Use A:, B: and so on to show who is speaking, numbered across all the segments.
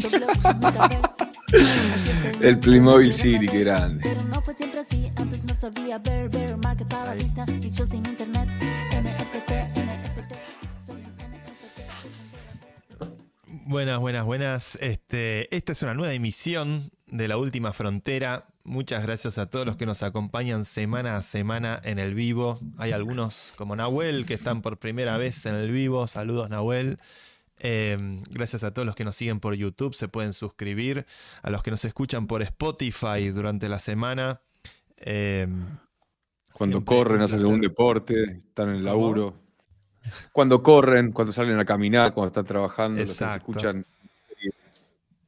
A: el Playmobil City, qué grande.
B: Pero no fue siempre así, antes no sabía ver, ver, market lista y yo sin internet. NFT, NFT, soy un NFT.
C: Buenas, buenas, buenas. Este, esta es una nueva emisión de La Última Frontera. Muchas gracias a todos los que nos acompañan semana a semana en el vivo. Hay algunos como Nahuel que están por primera vez en el vivo. Saludos Nahuel. Eh, gracias a todos los que nos siguen por YouTube, se pueden suscribir. A los que nos escuchan por Spotify durante la semana. Eh,
A: Cuando corren, hacen algún deporte, están en el
C: ¿Cómo?
A: laburo. Cuando corren, cuando salen a caminar, cuando están trabajando, los que se escuchan.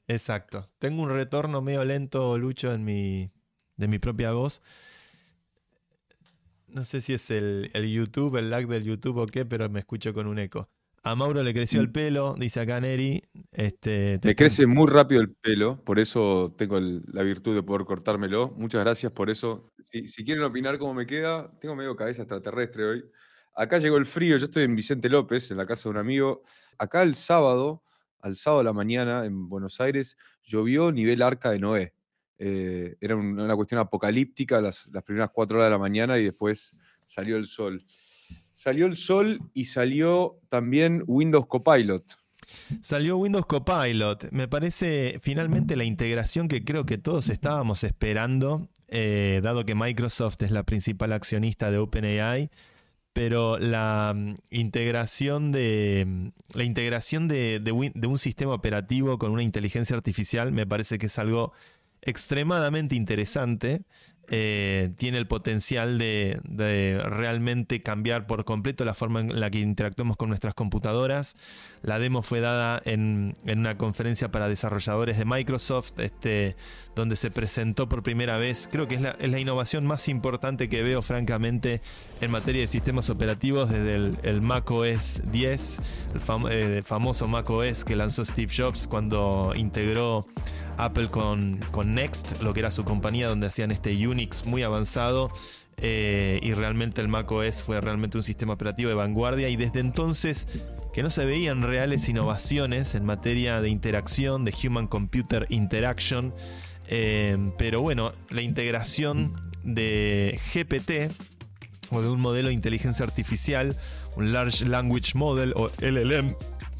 C: Exacto. Tengo un retorno medio lento, Lucho, en mi, de mi propia voz. No sé si es el, el YouTube, el lag del YouTube o qué, pero me escucho con un eco. A Mauro le creció el pelo, dice acá Neri. Este, te
A: Me crece muy rápido el pelo, por eso tengo el- la virtud de poder cortármelo. Muchas gracias por eso. Si, si quieren opinar cómo me queda, tengo medio cabeza extraterrestre hoy. Acá llegó el frío, yo estoy en Vicente López, en la casa de un amigo. Acá el sábado, al sábado de la mañana en Buenos Aires, llovió nivel arca de Noé. Eh, era un- una cuestión apocalíptica las, las primeras cuatro horas de la mañana y después salió el sol. Salió el sol y salió también Windows Copilot.
C: Salió Windows Copilot. Me parece finalmente la integración que creo que todos estábamos esperando, eh, dado que Microsoft es la principal accionista de OpenAI. Pero la mm, integración de mm, la integración de, un sistema operativo con una inteligencia artificial me parece que es algo extremadamente interesante. Eh, tiene el potencial de, realmente cambiar por completo la forma en la que interactuamos con nuestras computadoras. La demo fue dada en, una conferencia para desarrolladores de Microsoft, este, donde se presentó por primera vez, creo que es la, innovación más importante que veo francamente en materia de sistemas operativos desde el, el Mac OS 10, el eh, famoso Mac OS que lanzó Steve Jobs cuando integró Apple con, con Next, lo que era su compañía donde hacían este Unix muy avanzado. eh, y realmente el Mac OS fue realmente un sistema operativo de vanguardia y desde entonces que no se veían reales innovaciones en materia de interacción, de Human Computer Interaction, eh, pero bueno, la integración de GPT o de un modelo de inteligencia artificial, un Large Language Model o LLM,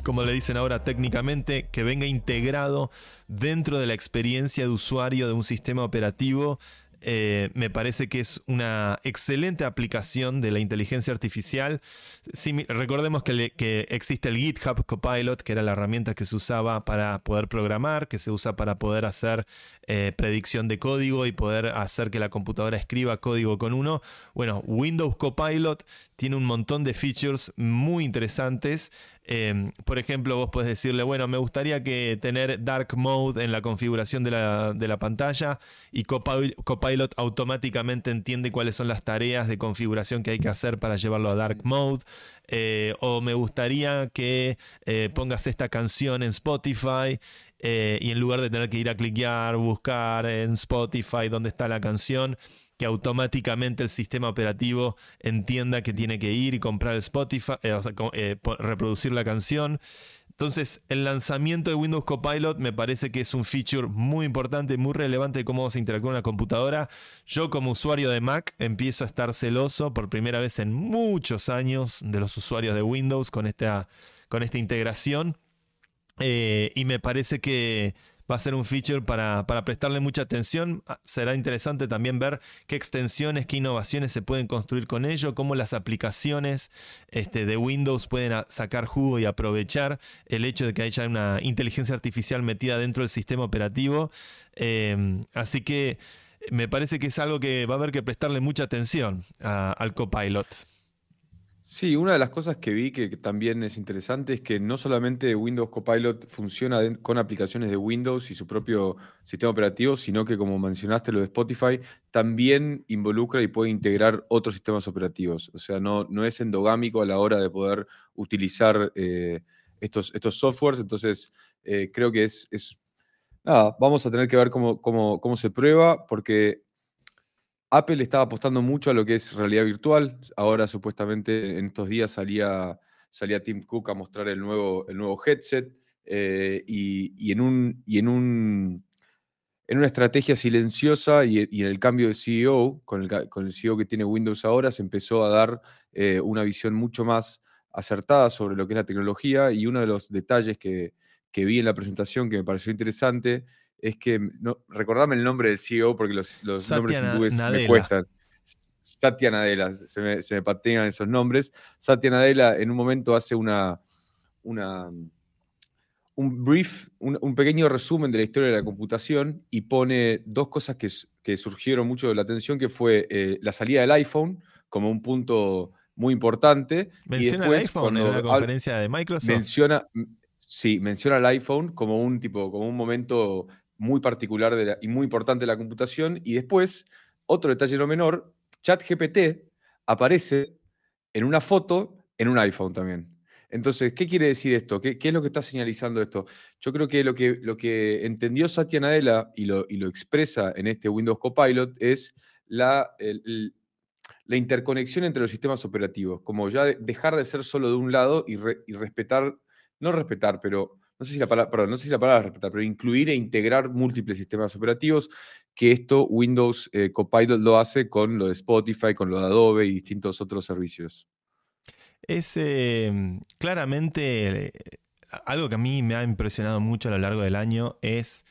C: como le dicen ahora técnicamente, que venga integrado dentro de la experiencia de usuario de un sistema operativo. eh, me parece que es una excelente aplicación de la inteligencia artificial. Recordemos que, que existe el GitHub Copilot, que era la herramienta que se usaba para poder programar, que se usa para poder hacer eh, predicción de código y poder hacer que la computadora escriba código con uno. Bueno, Windows Copilot tiene un montón de features muy interesantes. Eh, por ejemplo, vos podés decirle, bueno, me gustaría que tener Dark Mode en la configuración de la, de la pantalla y Copil- Copilot automáticamente entiende cuáles son las tareas de configuración que hay que hacer para llevarlo a Dark Mode. Eh, o me gustaría que eh, pongas esta canción en Spotify eh, y en lugar de tener que ir a cliquear, buscar en Spotify dónde está la canción, que automáticamente el sistema operativo entienda que tiene que ir y comprar el Spotify, eh, o sea, eh, reproducir la canción. Entonces, el lanzamiento de Windows Copilot me parece que es un feature muy importante, muy relevante de cómo vamos a interactuar con la computadora. Yo como usuario de Mac empiezo a estar celoso por primera vez en muchos años de los usuarios de Windows con esta, con esta integración. Eh, y me parece que va a ser un feature para, para prestarle mucha atención. Ah, Será interesante también ver qué extensiones, qué innovaciones se pueden construir con ello, cómo las aplicaciones este, de Windows pueden sacar jugo y aprovechar el hecho de que haya una inteligencia artificial metida dentro del sistema operativo. Eh, así que me parece que es algo que va a haber que prestarle mucha atención al copilot.
A: Sí, una de las cosas que vi que, también es interesante es que no solamente Windows Copilot funciona con aplicaciones de Windows y su propio sistema operativo, sino que como mencionaste lo de Spotify, también involucra y puede integrar otros sistemas operativos. O sea, no, no es endogámico a la hora de poder utilizar eh, estos, estos softwares. Entonces, eh, creo que es, es- Nada, vamos a tener que ver cómo, cómo, cómo se prueba, porque Apple estaba apostando mucho a lo que es realidad virtual. Ahora, supuestamente, en estos días salía, salía Tim Cook a mostrar el nuevo, el nuevo headset, eh, y, en un, y en un en una estrategia silenciosa y, en el cambio de CEO, con el, con el, CEO que tiene Windows ahora, se empezó a dar eh, una visión mucho más acertada sobre lo que es la tecnología y uno de los detalles que, vi en la presentación que me pareció interesante es que, no, recordarme el nombre del CEO porque los, nombres hindúes me cuestan. Satya Nadella, se me, se me esos nombres. Satya Nadella en un momento hace una, una un brief, un, pequeño resumen de la historia de la computación y pone dos cosas que, que surgieron mucho de la atención, que fue eh, la salida del iPhone como un punto muy importante.
C: ¿Menciona el iPhone en una conferencia de Microsoft?
A: Menciona, sí, menciona el iPhone como un, tipo, como un momento muy particular y muy importante de la computación. Y después, otro detalle no menor, ChatGPT aparece en una foto en un iPhone también. Entonces, ¿qué quiere decir esto? ¿Qué, es lo que está señalizando esto? Yo creo que lo que, lo que entendió Satya Nadella y lo, y lo expresa en este Windows Copilot es la, la interconexión entre los sistemas operativos, como ya dejar de ser solo de un lado y, respetar, no respetar, pero no sé si la palabra, perdón, no sé si la palabra respetar, pero incluir e integrar múltiples sistemas operativos, que esto Windows eh, Copilot lo hace con lo de Spotify, con lo de Adobe y distintos otros servicios.
C: Es em, claramente eh, algo que a mí me ha impresionado mucho a lo largo del año es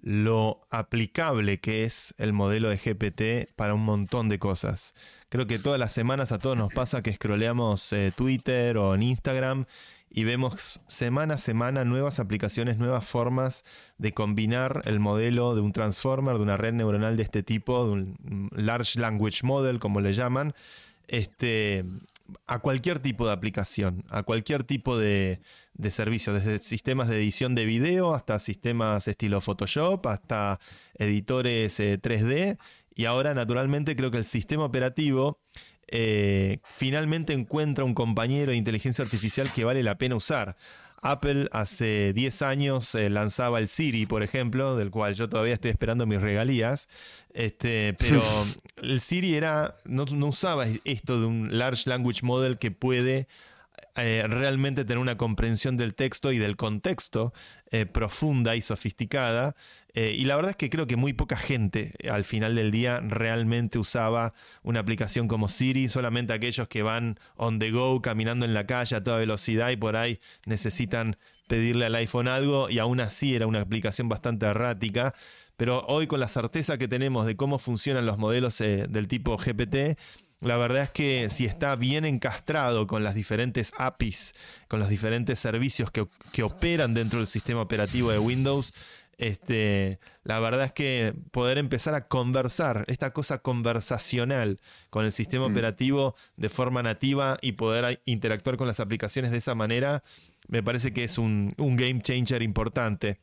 C: lo aplicable que es el modelo de GPT para un montón de cosas. Creo que todas las semanas a todos nos pasa que scrolleamos eh, Twitter o en Instagram y vemos semana a semana nuevas aplicaciones, nuevas formas de combinar el modelo de un transformer, de una red neuronal de este tipo, de un large language model, como le llaman, este, a cualquier tipo de aplicación, a cualquier tipo de, servicio, desde sistemas de edición de video hasta sistemas estilo Photoshop, hasta editores 3D. Y ahora, naturalmente, creo que el sistema operativo eh, finalmente encuentra un compañero de inteligencia artificial que vale la pena usar. Apple hace 10 años eh, lanzaba el Siri, por ejemplo, del cual yo todavía estoy esperando mis regalías. Este, pero el Siri era, no, no usaba esto de un Large Language Model que puede eh, realmente tener una comprensión del texto y del contexto eh, profunda y sofisticada. Eh, y la verdad es que creo que muy poca gente al final del día realmente usaba una aplicación como Siri, solamente aquellos que van on the go, caminando en la calle a toda velocidad y por ahí necesitan pedirle al iPhone algo y aún así era una aplicación bastante errática. Pero hoy con la certeza que tenemos de cómo funcionan los modelos del tipo GPT, la verdad es que si está bien encastrado con las diferentes APIs, con los diferentes servicios que, operan dentro del sistema operativo de Windows, este, la verdad es que poder empezar a conversar, esta cosa conversacional con el sistema mm. operativo de forma nativa y poder interactuar con las aplicaciones de esa manera, me parece que es un, un game changer importante.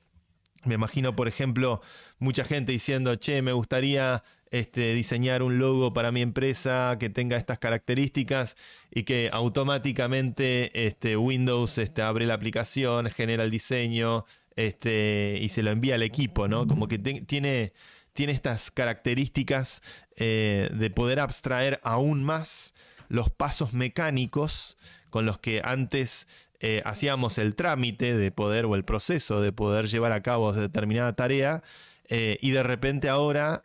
C: Me imagino, por ejemplo, mucha gente diciendo, che, me gustaría este, diseñar un logo para mi empresa que tenga estas características y que automáticamente este, Windows este, abre la aplicación, genera el diseño este, y se lo envía al equipo, ¿no? Como que tiene, tiene estas características eh, de poder abstraer aún más los pasos mecánicos con los que antes eh, hacíamos el trámite de poder o el proceso de poder llevar a cabo determinada tarea eh, y de repente ahora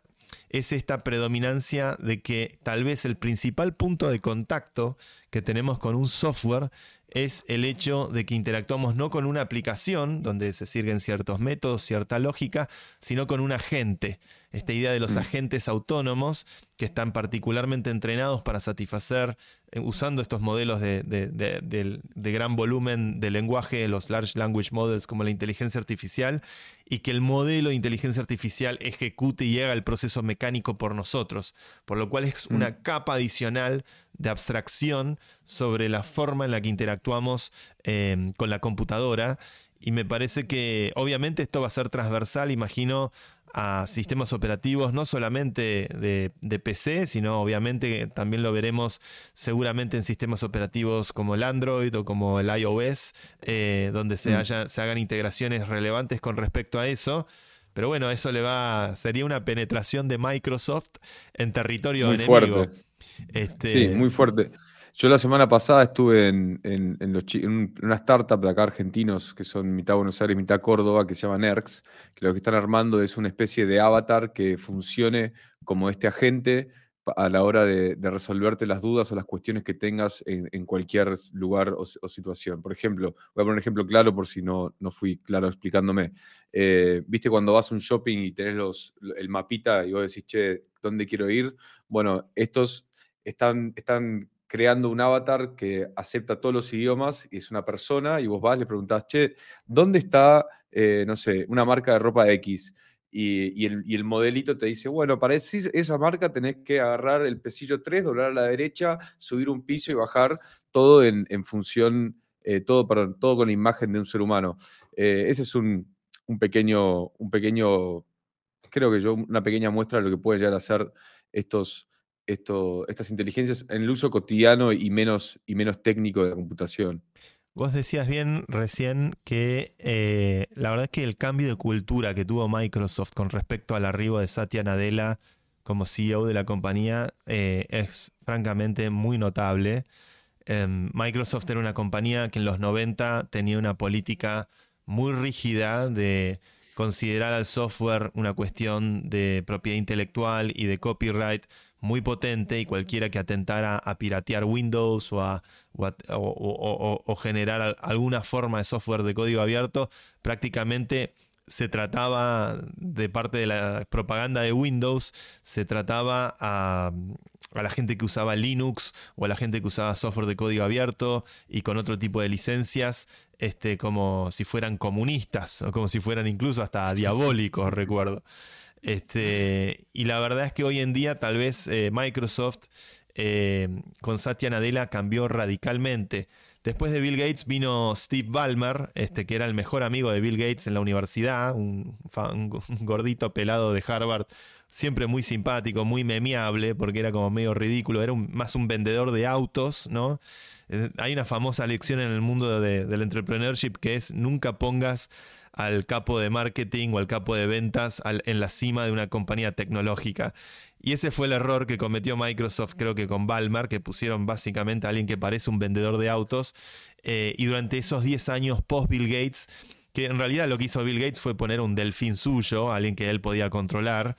C: es esta predominancia de que tal vez el principal punto de contacto que tenemos con un software es el hecho de que interactuamos no con una aplicación donde se sirven ciertos métodos, cierta lógica, sino con un agente. Esta idea de los mm. agentes autónomos que están particularmente entrenados para satisfacer, eh, usando estos modelos de, gran volumen de lenguaje, los large language models como la inteligencia artificial, y que el modelo de inteligencia artificial ejecute y haga el proceso mecánico por nosotros, por lo cual es una mm. capa adicional de abstracción sobre la forma en la que interactuamos eh, con la computadora. Y me parece que obviamente esto va a ser transversal, imagino, a sistemas operativos, no solamente de, PC, sino obviamente también lo veremos seguramente en sistemas operativos como el Android o como el iOS, eh, donde se, mm. se hagan integraciones relevantes con respecto a eso. Pero bueno, eso le va. sería una penetración de Microsoft en territorio muy enemigo.
A: Fuerte. Este, sí, muy fuerte. Yo la semana pasada estuve en, en, una startup de acá argentinos que son mitad Buenos Aires, mitad Córdoba, que se llama NERX, que lo que están armando es una especie de avatar que funcione como este agente a la hora de, resolverte las dudas o las cuestiones que tengas en, cualquier lugar o, situación. Por ejemplo, voy a poner un ejemplo claro por si no, no fui claro explicándome. Eh, ¿Viste cuando vas a un shopping y tenés los, el mapita y vos decís, che, ¿dónde quiero ir? Bueno, estos están, están creando un avatar que acepta todos los idiomas y es una persona y vos vas, le preguntás, che, ¿dónde está, eh, no sé, una marca de ropa X? Y, el, modelito te dice, bueno, para esa marca tenés que agarrar el pesillo 3, doblar a la derecha, subir un piso y bajar todo en, función, eh, todo, perdón, todo con la imagen de un ser humano. Eh, ese es un, un, pequeño, un pequeño, creo que yo, una pequeña muestra de lo que pueden llegar a ser estos, estas inteligencias en el uso cotidiano y menos, y menos técnico de la computación.
C: Vos decías bien recién que eh, la verdad es que el cambio de cultura que tuvo Microsoft con respecto al arribo de Satya Nadella como CEO de la compañía eh, es francamente muy notable. Em, Microsoft era una compañía que en los 90 tenía una política muy rígida de considerar al software una cuestión de propiedad intelectual y de copyright muy potente y cualquiera que atentara a piratear Windows o, a, generar alguna forma de software de código abierto, prácticamente se trataba de parte de la propaganda de Windows, se trataba a, a, la gente que usaba Linux o a la gente que usaba software de código abierto y con otro tipo de licencias, este, como si fueran comunistas o como si fueran incluso hasta diabólicos, recuerdo. Este, y la verdad es que hoy en día tal vez eh, Microsoft eh, con Satya Nadella cambió radicalmente. Después de Bill Gates vino Steve Ballmer, este, que era el mejor amigo de Bill Gates en la universidad, un, gordito pelado de Harvard, siempre muy simpático, muy memeable, porque era como medio ridículo, era más un vendedor de autos, ¿no? Eh, hay una famosa lección en el mundo del entrepreneurship que es nunca pongas al capo de marketing o al capo de ventas en la cima de una compañía tecnológica. Y ese fue el error que cometió Microsoft, creo que con Balmer, que pusieron básicamente a alguien que parece un vendedor de autos. Eh, y durante esos 10 años post Bill Gates, que en realidad lo que hizo Bill Gates fue poner un delfín suyo, alguien que él podía controlar,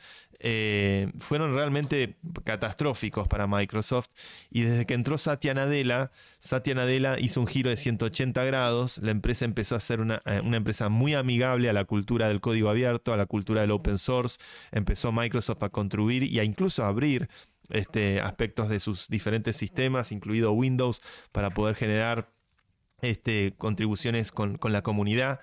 C: eh, fueron realmente catastróficos para Microsoft. Y desde que entró Satya Nadella, Satya Nadella hizo un giro de 180 grados. La empresa empezó a ser una, eh, una, empresa muy amigable a la cultura del código abierto, a la cultura del open source. Empezó Microsoft a contribuir y a incluso abrir este, aspectos de sus diferentes sistemas, incluido Windows, para poder generar este, contribuciones con, con la comunidad.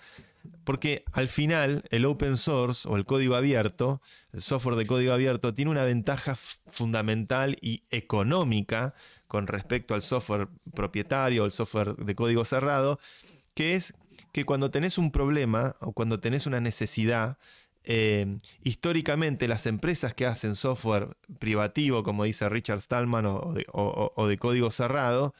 C: Porque al final el open source o el código abierto, el software de código abierto, tiene una ventaja fundamental y económica con respecto al software propietario, el software de código cerrado, que es que cuando tenés un problema o cuando tenés una necesidad, eh, históricamente las empresas que hacen software privativo, como dice Richard Stallman, o de código cerrado,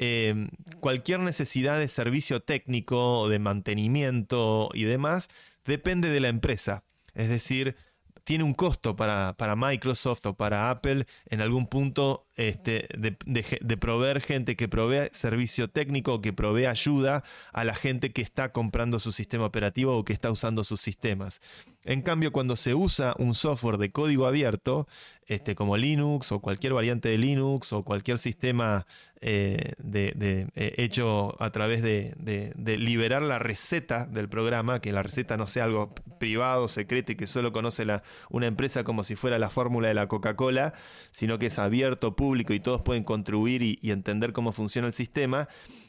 C: Em, cualquier necesidad de servicio técnico o de mantenimiento y demás depende de la empresa. Es decir, tiene un costo para, Microsoft o para Apple en algún punto este, de, proveer gente que provee servicio técnico o que provee ayuda a la gente que está comprando su sistema operativo o que está usando sus sistemas. En cambio, cuando se usa un software de código abierto, este, como Linux o cualquier variante de Linux o cualquier sistema eh, de, eh, hecho a través de, liberar la receta del programa, que la receta no sea algo privado, secreto y que solo conoce una empresa como si fuera la fórmula de la Coca-Cola, sino que es abierto, público y todos pueden contribuir y entender cómo funciona el sistema,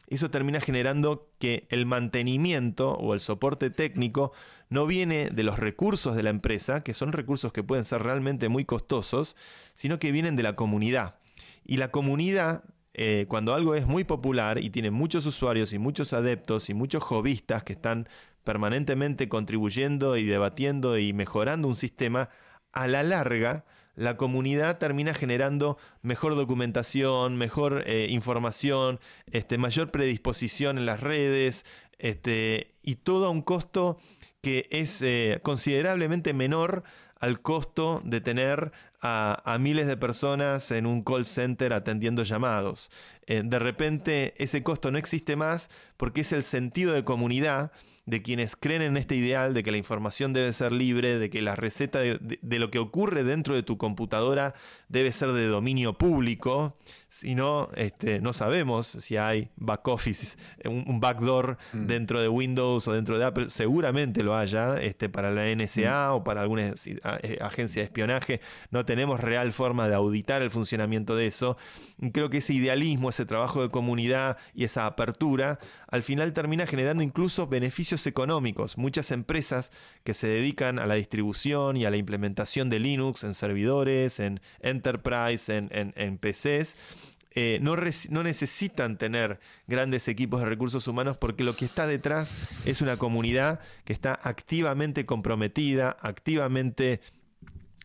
C: eso termina generando que el mantenimiento o el soporte técnico no viene de los recursos de la empresa, que son recursos que pueden ser realmente muy costosos, sino que vienen de la comunidad. Y la comunidad eh, cuando algo es muy popular y tiene muchos usuarios y muchos adeptos y muchos hobbyistas que están permanentemente contribuyendo y debatiendo y mejorando un sistema, a la larga la comunidad termina generando mejor documentación, mejor eh, información, este, mayor predisposición en las redes este, y todo a un costo que es eh, considerablemente menor al costo de tener a, miles de personas en un call center atendiendo llamados. Eh, de repente ese costo no existe más porque es el sentido de comunidad de quienes creen en este ideal de que la información debe ser libre, de que la receta de, lo que ocurre dentro de tu computadora debe ser de dominio público, si no, este, no sabemos si hay back office, un, backdoor mm. dentro de Windows o dentro de Apple, seguramente lo haya este, para la NSA mm. o para alguna eh, agencia de espionaje, no tenemos real forma de auditar el funcionamiento de eso. Creo que ese idealismo, ese trabajo de comunidad y esa apertura, al final termina generando incluso beneficios económicos. Muchas empresas que se dedican a la distribución y a la implementación de Linux en servidores, en enterprise, en, PCs, eh, no, no, necesitan tener grandes equipos de recursos humanos porque lo que está detrás es una comunidad que está activamente comprometida, activamente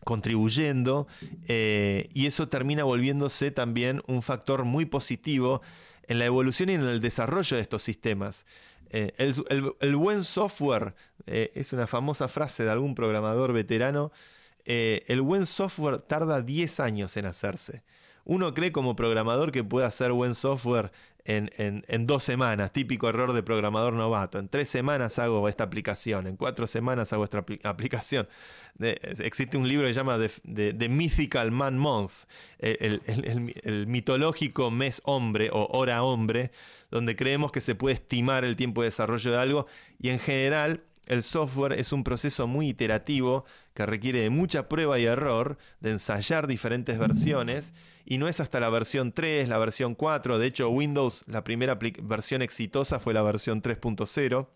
C: contribuyendo eh, y eso termina volviéndose también un factor muy positivo en la evolución y en el desarrollo de estos sistemas. Eh, el, buen software, es una famosa frase de algún programador veterano, eh, el buen software tarda 10 años en hacerse. Uno cree como programador que puede hacer buen software en, dos semanas, típico error de programador novato. En tres semanas hago esta aplicación, en cuatro semanas hago esta aplicación. existe un libro que se llama The, Mythical Man Month, el, el, mitológico mes hombre o hora hombre, donde creemos que se puede estimar el tiempo de desarrollo de algo y en general el software es un proceso muy iterativo que requiere de mucha prueba y error, de ensayar diferentes versiones, y no es hasta la versión 3, la versión 4, de hecho Windows, la primera versión exitosa fue la versión 3.0,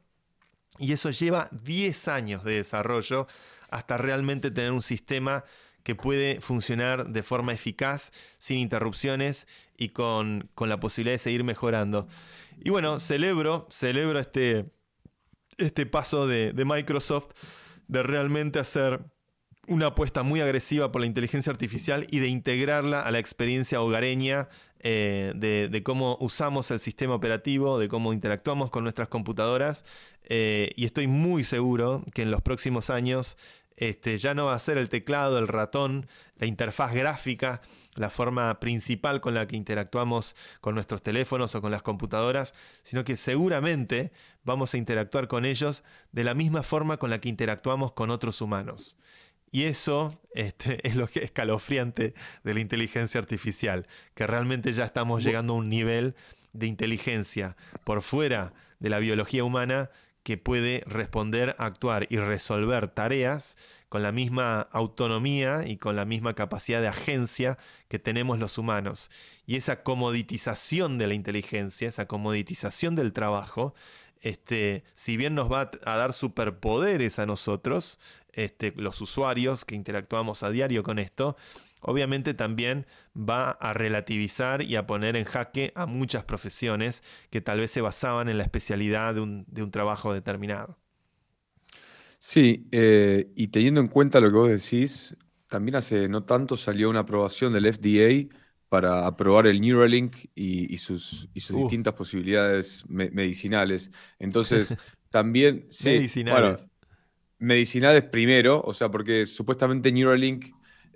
C: y eso lleva 10 años de desarrollo hasta realmente tener un sistema que puede funcionar de forma eficaz, sin interrupciones y con, la posibilidad de seguir mejorando. Y bueno, celebro, celebro este, este paso de, Microsoft de realmente hacer una apuesta muy agresiva por la inteligencia artificial y de integrarla a la experiencia hogareña eh, de, cómo usamos el sistema operativo, de cómo interactuamos con nuestras computadoras. Eh, y estoy muy seguro que en los próximos años este, ya no va a ser el teclado, el ratón, la interfaz gráfica, la forma principal con la que interactuamos con nuestros teléfonos o con las computadoras, sino que seguramente vamos a interactuar con ellos de la misma forma con la que interactuamos con otros humanos. Y eso este, es lo que es escalofriante de la inteligencia artificial, que realmente ya estamos llegando a un nivel de inteligencia por fuera de la biología humana que puede responder, actuar y resolver tareas con la misma autonomía y con la misma capacidad de agencia que tenemos los humanos. Y esa comoditización de la inteligencia, esa comoditización del trabajo, este, si bien nos va a dar superpoderes a nosotros, este, los usuarios que interactuamos a diario con esto, obviamente también va a relativizar y a poner en jaque a muchas profesiones que tal vez se basaban en la especialidad de un, trabajo determinado.
A: Sí, eh, y teniendo en cuenta lo que vos decís, también hace no tanto salió una aprobación del FDA para aprobar el Neuralink y, sus, distintas posibilidades medicinales. Entonces, también...
C: medicinales.
A: medicinales primero, o sea, porque supuestamente Neuralink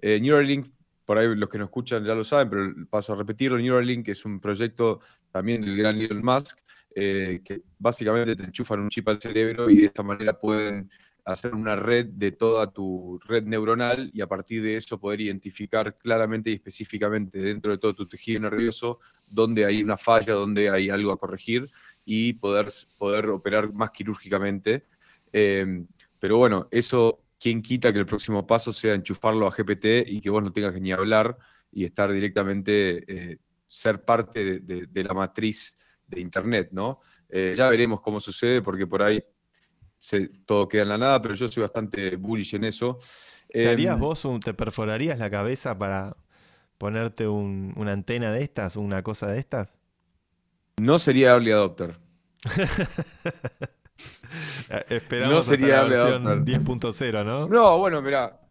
A: eh, Neuralink, por ahí los que nos escuchan ya lo saben, pero paso a repetirlo, Neuralink es un proyecto también del gran Elon Musk, eh, que básicamente te enchufan un chip al cerebro y de esta manera pueden hacer una red de toda tu red neuronal y a partir de eso poder identificar claramente y específicamente dentro de todo tu tejido nervioso dónde hay una falla, dónde hay algo a corregir y poder, poder operar más quirúrgicamente. Eh, pero bueno, eso ¿quién quita que el próximo paso sea enchufarlo a GPT y que vos no tengas que ni hablar y estar directamente, eh, ser parte de, la matriz de Internet, ¿no? Eh, ya veremos cómo sucede porque por ahí todo queda en la nada, pero yo soy bastante bullish en eso.
C: ¿Te harías em, vos, te perforarías la cabeza para ponerte una antena de estas, una cosa de estas?
A: No sería early adopter.
C: Eh, esperamos no sería hasta la versión 10.0, ¿no?
A: No, bueno, mira,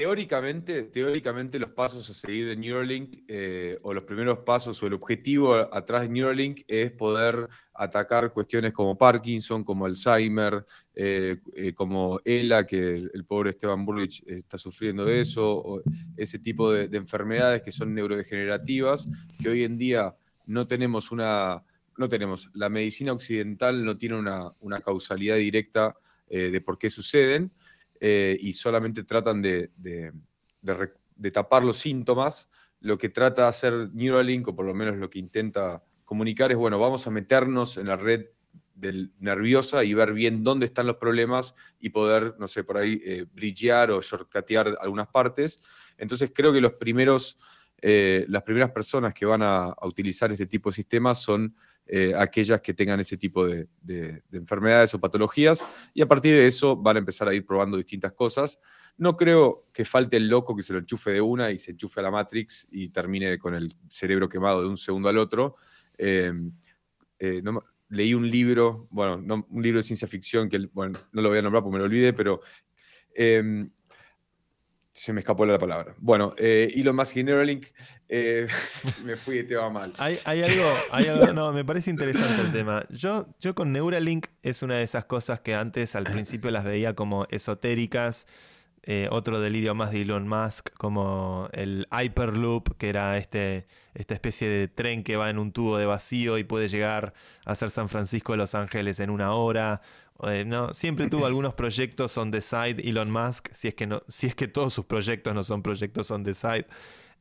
A: Teóricamente, teóricamente los pasos a seguir de Neuralink eh, o los primeros pasos o el objetivo atrás de Neuralink es poder atacar cuestiones como Parkinson, como Alzheimer, eh, eh, como ELA, que el, pobre Esteban Burrich está sufriendo de eso, o ese tipo de, enfermedades que son neurodegenerativas, que hoy en día no tenemos una, no tenemos, la medicina occidental no tiene una, causalidad directa de por qué suceden. Eh, y solamente tratan de, tapar los síntomas, lo que trata de hacer Neuralink, o por lo menos lo que intenta comunicar, es, bueno, vamos a meternos en la red nerviosa y ver bien dónde están los problemas y poder, no sé, por ahí eh, brillar o shortcatear algunas partes. Entonces creo que los primeros, eh, las primeras personas que van a, a, utilizar este tipo de sistemas son eh, aquellas que tengan ese tipo de, enfermedades o patologías, y a partir de eso van a empezar a ir probando distintas cosas. No creo que falte el loco que se lo enchufe de una y se enchufe a la Matrix y termine con el cerebro quemado de un segundo al otro. Em, eh, leí un libro, bueno, un libro de ciencia ficción que, bueno, no lo voy a nombrar porque me lo olvidé, pero se me escapó la palabra. Bueno, eh, Elon Musk y Neuralink, eh, me fui y te va mal.
C: Hay, algo, hay algo, no, me parece interesante el tema. Yo, yo con Neuralink es una de esas cosas que antes al principio las veía como esotéricas. Eh, otro delirio más de Elon Musk, como el Hyperloop, que era este, esta especie de tren que va en un tubo de vacío y puede llegar a ser San Francisco de Los Ángeles en una hora, eh, no, siempre tuvo algunos proyectos on the side Elon Musk, si es que no, si es que todos sus proyectos no son proyectos on the side.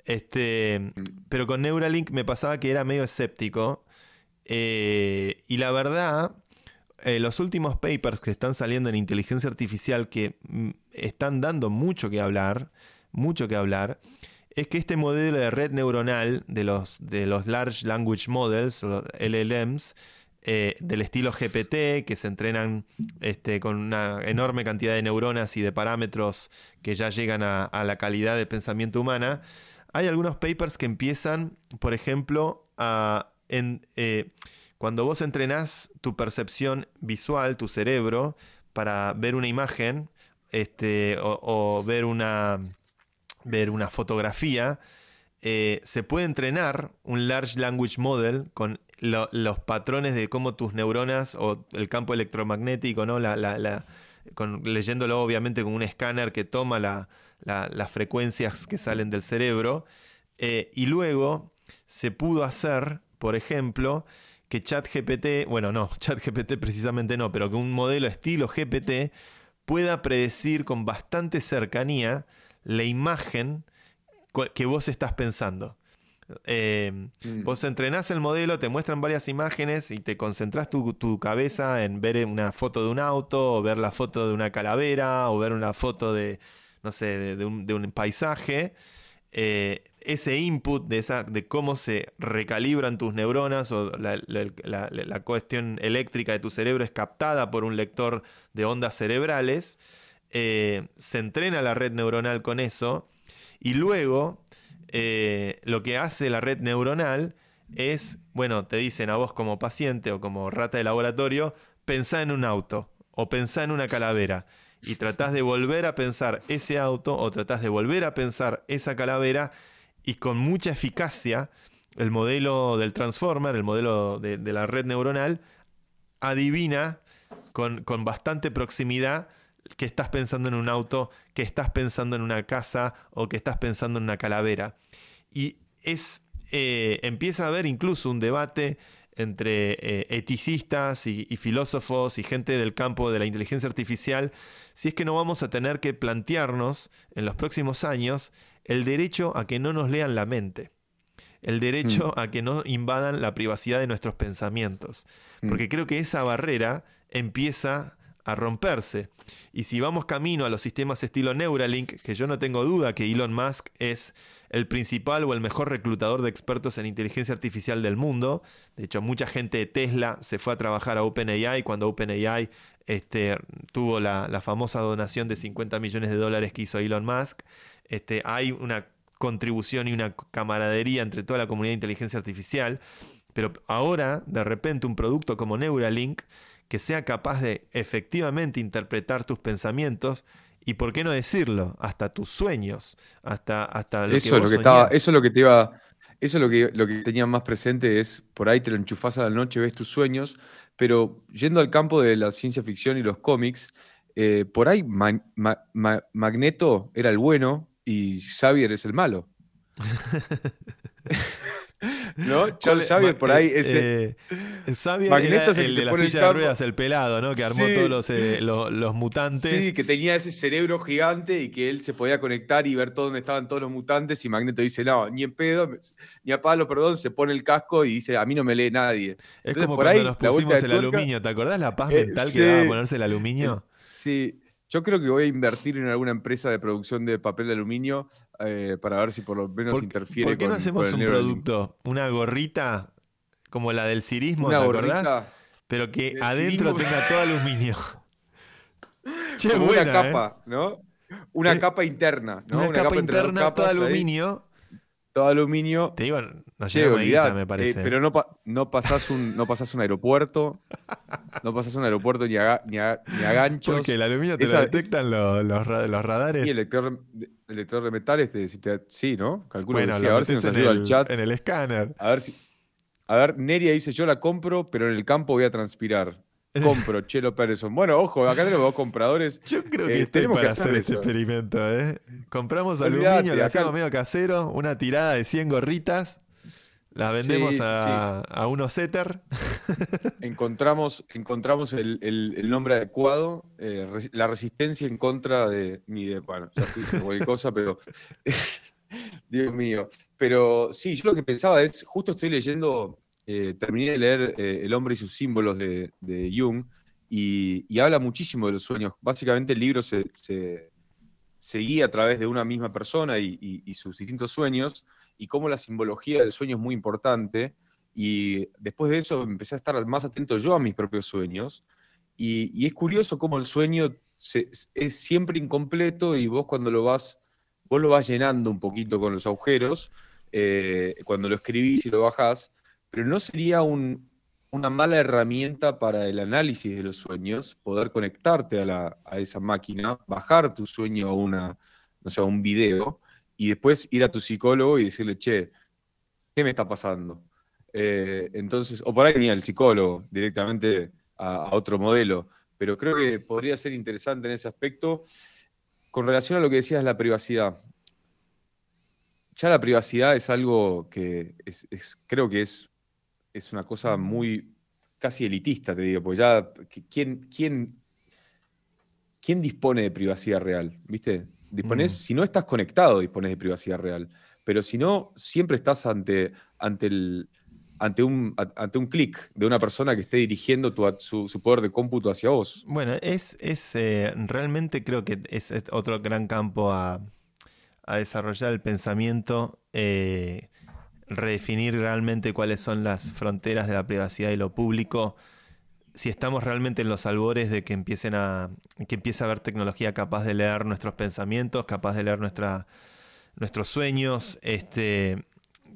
C: Este, pero con Neuralink me pasaba que era medio escéptico. Eh, y la verdad, eh, los últimos papers que están saliendo en inteligencia artificial que mm, están dando mucho que hablar, mucho que hablar, es que este modelo de red neuronal de los, de los Large Language Models, los LLMs, eh, del estilo GPT, que se entrenan este, con una enorme cantidad de neuronas y de parámetros que ya llegan a, la calidad de pensamiento humana, hay algunos papers que empiezan, por ejemplo, a, eh, cuando vos entrenás tu percepción visual, tu cerebro, para ver una imagen este, o, ver, una, ver una fotografía, eh, se puede entrenar un Large Language Model con los patrones de cómo tus neuronas o el campo electromagnético, ¿no? Leyéndolo obviamente con un escáner que toma las frecuencias que salen del cerebro. Eh, y luego se pudo hacer, por ejemplo, que ChatGPT, bueno, no, ChatGPT precisamente no, pero que un modelo estilo GPT pueda predecir con bastante cercanía la imagen que vos estás pensando. Eh, mm. Vos entrenás el modelo, te muestran varias imágenes y te concentras tu, cabeza en ver una foto de un auto, o ver la foto de una calavera, o ver una foto de, no sé, de, un, paisaje. Eh, ese input de, esa, de cómo se recalibran tus neuronas o la, cuestión eléctrica de tu cerebro es captada por un lector de ondas cerebrales. Eh, se entrena la red neuronal con eso y luego eh, lo que hace la red neuronal es, bueno, te dicen a vos como paciente o como rata de laboratorio, pensá en un auto o pensá en una calavera. Y tratás de volver a pensar ese auto o tratás de volver a pensar esa calavera y con mucha eficacia el modelo del transformer, el modelo de, la red neuronal, adivina con, con bastante proximidad que estás pensando en un auto, que estás pensando en una casa o que estás pensando en una calavera. Y es, eh, empieza a haber incluso un debate entre eh, eticistas y, filósofos y gente del campo de la inteligencia artificial, si es que no vamos a tener que plantearnos en los próximos años el derecho a que no nos lean la mente, el derecho mm. a que no invadan la privacidad de nuestros pensamientos, mm. porque creo que esa barrera empieza a romperse. Y si vamos camino a los sistemas estilo Neuralink, que yo no tengo duda que Elon Musk es el principal o el mejor reclutador de expertos en inteligencia artificial del mundo. De hecho, mucha gente de Tesla se fue a trabajar a OpenAI cuando OpenAI este, tuvo la, famosa donación de 50 millones de dólares que hizo Elon Musk. Este, hay una contribución y una camaradería entre toda la comunidad de inteligencia artificial. Pero ahora, de repente, un producto como Neuralink que sea capaz de efectivamente interpretar tus pensamientos y por qué no decirlo, hasta tus sueños, hasta, hasta lo
A: Eso
C: que
A: es lo que estaba, eso es lo que te iba, eso es lo que, lo que tenía más presente es, por ahí te lo enchufás a la noche, ves tus sueños, pero yendo al campo de la ciencia ficción y los cómics, eh, por ahí Ma- Ma- Ma- Magneto era el bueno y Xavier es el malo. ¿No?
C: ¿Cuál
A: Charles
C: es?
A: Xavier por ahí
C: es,
A: es el-
C: eh, Xavier
A: Magneto
C: era
A: es el
C: de la silla de ruedas, el pelado, ¿no? Que armó
A: Sí.
C: todos los, eh, lo- los mutantes.
A: Sí, que tenía ese cerebro gigante y que él se podía conectar y ver todo dónde estaban todos los mutantes. Y Magneto dice: No, ni en pedo, ni a palo, perdón. Se pone el casco y dice: A mí no me lee nadie.
C: Es como
A: por
C: cuando
A: ahí,
C: nos pusimos el aluminio. ¿Te acordás la paz
A: Eh,
C: mental que daba
A: sí.
C: ponerse el aluminio?
A: Sí, yo creo que voy a invertir en alguna empresa de producción de papel de aluminio eh, para ver si por lo menos
C: ¿Por,
A: interfiere
C: por qué no
A: con- con
C: hacemos un producto, una gorrita como la del cirismo,
A: Una
C: ¿te acordás?
A: gorrita,
C: Pero que adentro
A: cirismo.
C: tenga todo aluminio. Che,
A: como
C: buena,
A: una
C: ¿eh?
A: capa, ¿no? Una
C: Eh,
A: capa interna, ¿no?
C: Una, capa, interna, todo
A: ahí,
C: aluminio.
A: todo aluminio.
C: Te digo, nos guita,
A: olvidate,
C: me
A: eh,
C: parece.
A: pero no, pa- no pasás un, no pasás un aeropuerto, no pasás un aeropuerto ni a, ni a- ni a ganchos.
C: Porque el aluminio te
A: Esa-
C: lo detectan los, los ra- los radares.
A: Y el lector, de- el lector de metales, te, si te- sí, ¿no? Calculo
C: bueno,
A: que sí. A ver si nos ayuda
C: el,
A: el chat.
C: en el escáner.
A: A ver si. A ver, Neria dice: Yo la compro, pero en el campo voy a transpirar. Compro, Chelo Patterson. Bueno, ojo, acá tenemos dos compradores.
C: Yo creo
A: Eh,
C: que estoy
A: tenemos que
C: para
A: hacer
C: hacer este experimento, ¿eh? Compramos aluminio, lo hacemos medio casero, una tirada de 100 gorritas, las vendemos
A: Sí, sí,
C: a, a unos setter.
A: Encontramos, encontramos el, el- el nombre adecuado, eh, la resistencia en contra de. Ni de. Bueno, ya estoy cualquier cosa, pero. Dios mío. Pero sí, yo lo que pensaba es: justo estoy leyendo. eh, terminé de leer eh, El hombre y sus símbolos de, de Jung y, y habla muchísimo de los sueños. Básicamente, el libro se, se, se guía a través de una misma persona y, y- y sus distintos sueños, y cómo la simbología del sueño es muy importante. Y después de eso empecé a estar más atento yo a mis propios sueños. Y, y es curioso cómo el sueño se- es siempre incompleto y vos cuando lo vas, vos lo vas llenando un poquito con los agujeros, eh, cuando lo escribís y lo bajás, pero no sería un- una mala herramienta para el análisis de los sueños, poder conectarte a, la- a esa máquina, bajar tu sueño a, una, no sé, a un video y después ir a tu psicólogo y decirle, che, ¿qué me está pasando? Eh, entonces, o por ahí ni al psicólogo, directamente a, otro modelo. Pero creo que podría ser interesante en ese aspecto. Con relación a lo que decías, la privacidad. Ya la privacidad es algo que es, creo que es, es una cosa muy casi elitista, te digo, porque ya, ¿quién, quién, quién dispone de privacidad real? ¿Viste? Disponés,
C: Mm.
A: si no estás conectado, dispones de privacidad real. Pero si no, siempre estás ante, ante, el, ante un, ante un clic de una persona que esté dirigiendo tu, su, su poder de cómputo hacia vos.
C: Bueno, es, es eh, realmente creo que es, es otro gran campo a, a desarrollar el pensamiento, eh, redefinir realmente cuáles son las fronteras de la privacidad y lo público. Si estamos realmente en los albores de que empiecen a que empiece a haber tecnología capaz de leer nuestros pensamientos, capaz de leer nuestra, nuestros sueños, este,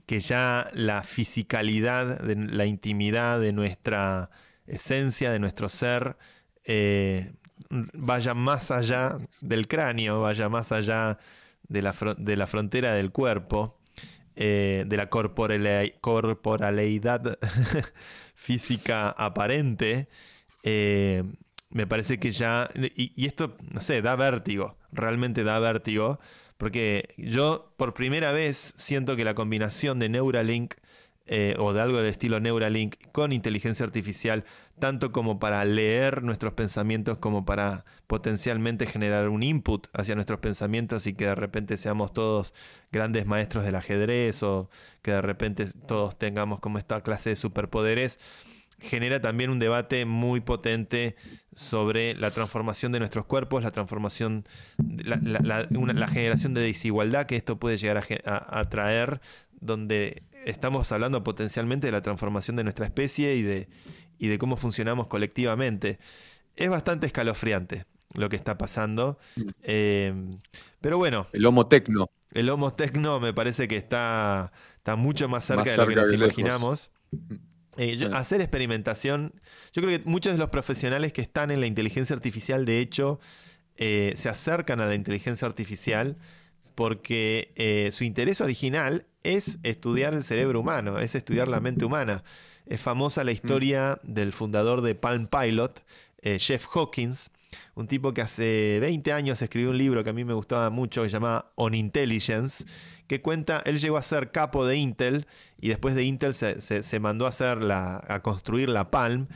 C: que ya la fisicalidad, de la intimidad de nuestra esencia, de nuestro ser, eh, vaya más allá del cráneo, vaya más allá de la, de la frontera del cuerpo, eh, de la corporele- corporaleidad física aparente, eh, me parece que ya, y, y esto, no sé, da vértigo, realmente da vértigo, porque yo por primera vez siento que la combinación de Neuralink eh, o de algo del estilo Neuralink con inteligencia artificial, tanto como para leer nuestros pensamientos como para potencialmente generar un input hacia nuestros pensamientos y que de repente seamos todos grandes maestros del ajedrez o que de repente todos tengamos como esta clase de superpoderes, genera también un debate muy potente sobre la transformación de nuestros cuerpos, la transformación, la, generación de desigualdad que esto puede llegar a- a traer, donde estamos hablando potencialmente de la transformación de nuestra especie y de, y de cómo funcionamos colectivamente. Es bastante escalofriante lo que está pasando, eh, pero bueno,
A: El homo tecno.
C: el Homo Tecno me parece que está, está mucho más cerca
A: Más
C: de lo que nos
A: que
C: imaginamos. Eh, yo- hacer experimentación, yo creo que muchos de los profesionales que están en la inteligencia artificial, de hecho, eh, se acercan a la inteligencia artificial porque eh, su interés original es estudiar el cerebro humano, es estudiar la mente humana. Es famosa la historia del fundador de Palm Pilot, eh, Jeff Hawkins, un tipo que hace 20 años escribió un libro que a mí me gustaba mucho que se llama On Intelligence, que cuenta, él llegó a ser capo de Intel y después de Intel se, mandó a, hacer la, a construir la Palm,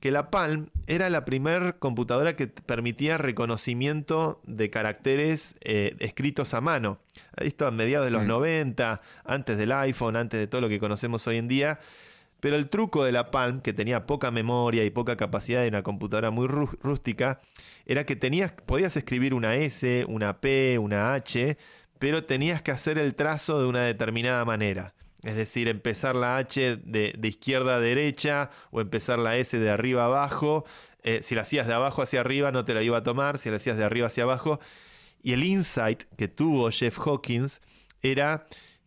C: que la Palm era la primera computadora que permitía reconocimiento de caracteres eh, escritos a mano. Esto a mediados de los 90, mm. antes del iPhone, antes de todo lo que conocemos hoy en día. Pero el truco de la Palm, que tenía poca memoria y poca capacidad de una computadora muy rústica, era que tenías, podías escribir una S, una P, una H, pero tenías que hacer el trazo de una determinada manera. Es decir, empezar la H de, izquierda a derecha o empezar la S de arriba a abajo. Eh, si la hacías de abajo hacia arriba no te la iba a tomar, si la hacías de arriba hacia abajo. Y el insight que tuvo Jeff Hawkins era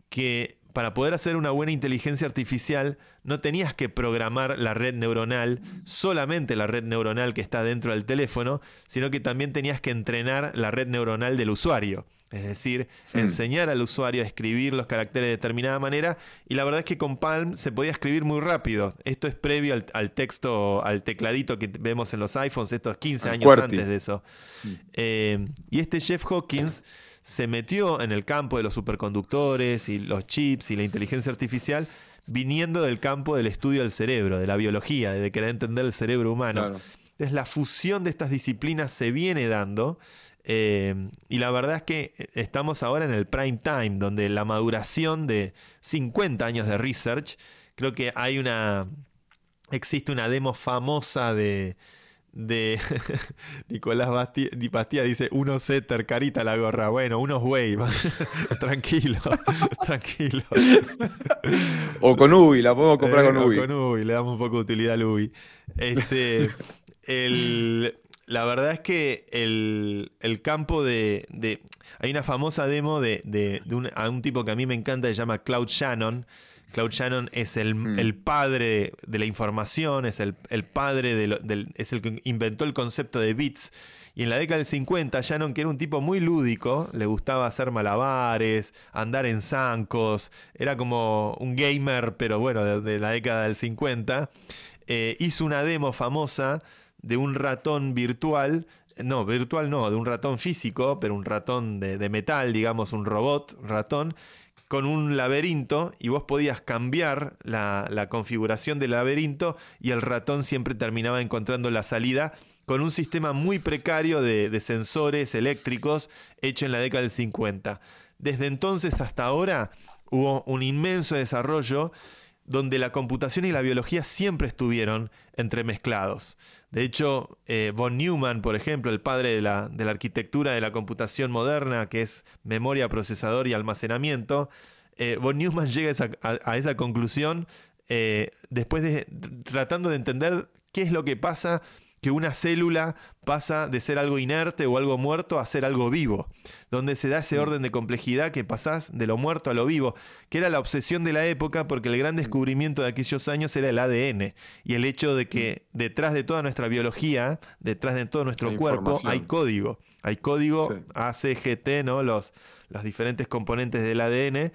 C: que para poder hacer una buena inteligencia artificial no tenías que programar la red neuronal, solamente la red neuronal que está dentro del teléfono, sino que también tenías que entrenar la red neuronal del usuario. Es decir, hmm. enseñar al usuario a escribir los caracteres de determinada manera. Y la verdad es que con Palm se podía escribir muy rápido. Esto es previo al, texto, al tecladito que vemos en los iPhones, estos 15 años antes de eso. Hmm. Eh, y este Jeff Hawkins se metió en el campo de los superconductores y los chips y la inteligencia artificial viniendo del campo del estudio del cerebro, de la biología, de querer entender el cerebro humano. Entonces la fusión de estas disciplinas se viene dando eh, y la verdad es que estamos ahora en el prime time, donde la maduración de 50 años de research, creo que hay una, existe una demo famosa de, de Nicolás Bastía, dice, uno setter, carita la gorra. Bueno, unos wave. tranquilo, tranquilo.
A: o con Ubi, la podemos comprar con Ubi.
C: con Ubi, le damos un poco de utilidad al Ubi. Este, la verdad es que el, campo de, Hay una famosa demo de, un, a un tipo que a mí me encanta, se llama Cloud Shannon Claude Shannon es el, hmm. padre de la información, es el, padre de es el que inventó el concepto de bits. Y en la década del 50, Shannon, que era un tipo muy lúdico, le gustaba hacer malabares, andar en zancos, era como un gamer, pero bueno, de, la década del 50, eh, hizo una demo famosa de un ratón virtual no, virtual no, de un ratón físico, pero un ratón de, de, metal, digamos, un robot ratón, con un laberinto y vos podías cambiar la, configuración del laberinto y el ratón siempre terminaba encontrando la salida con un sistema muy precario de, sensores eléctricos hecho en la década del 50. Desde entonces hasta ahora hubo un inmenso desarrollo donde la computación y la biología siempre estuvieron entremezclados. De hecho, eh, von Neumann, por ejemplo, el padre de la, de la, arquitectura de la computación moderna, que es memoria, procesador y almacenamiento, eh, von Neumann llega a esa, conclusión eh, después de tratando de entender qué es lo que pasa que una célula pasa de ser algo inerte o algo muerto a ser algo vivo, donde se da ese mm. orden de complejidad que pasás de lo muerto a lo vivo, que era la obsesión de la época porque el gran mm. descubrimiento de aquellos años era el ADN y el hecho de que mm. detrás de toda nuestra biología, detrás de todo nuestro cuerpo, hay código, hay código ACGT, ¿no? los, los diferentes componentes del ADN,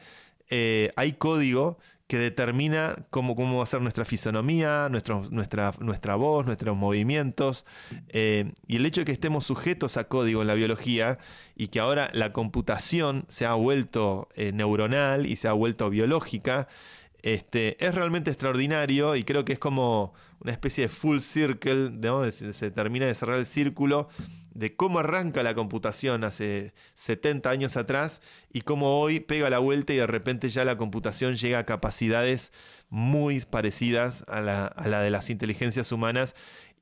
C: eh, hay código que determina cómo, cómo va a ser nuestra fisonomía, nuestra, nuestra voz, nuestros movimientos. Eh, y el hecho de que estemos sujetos a código en la biología y que ahora la computación se ha vuelto eh, neuronal y se ha vuelto biológica, este, es realmente extraordinario y creo que es como una especie de full circle, se termina de cerrar el círculo de cómo arranca la computación hace 70 años atrás y cómo hoy pega la vuelta y de repente ya la computación llega a capacidades muy parecidas a la, de las inteligencias humanas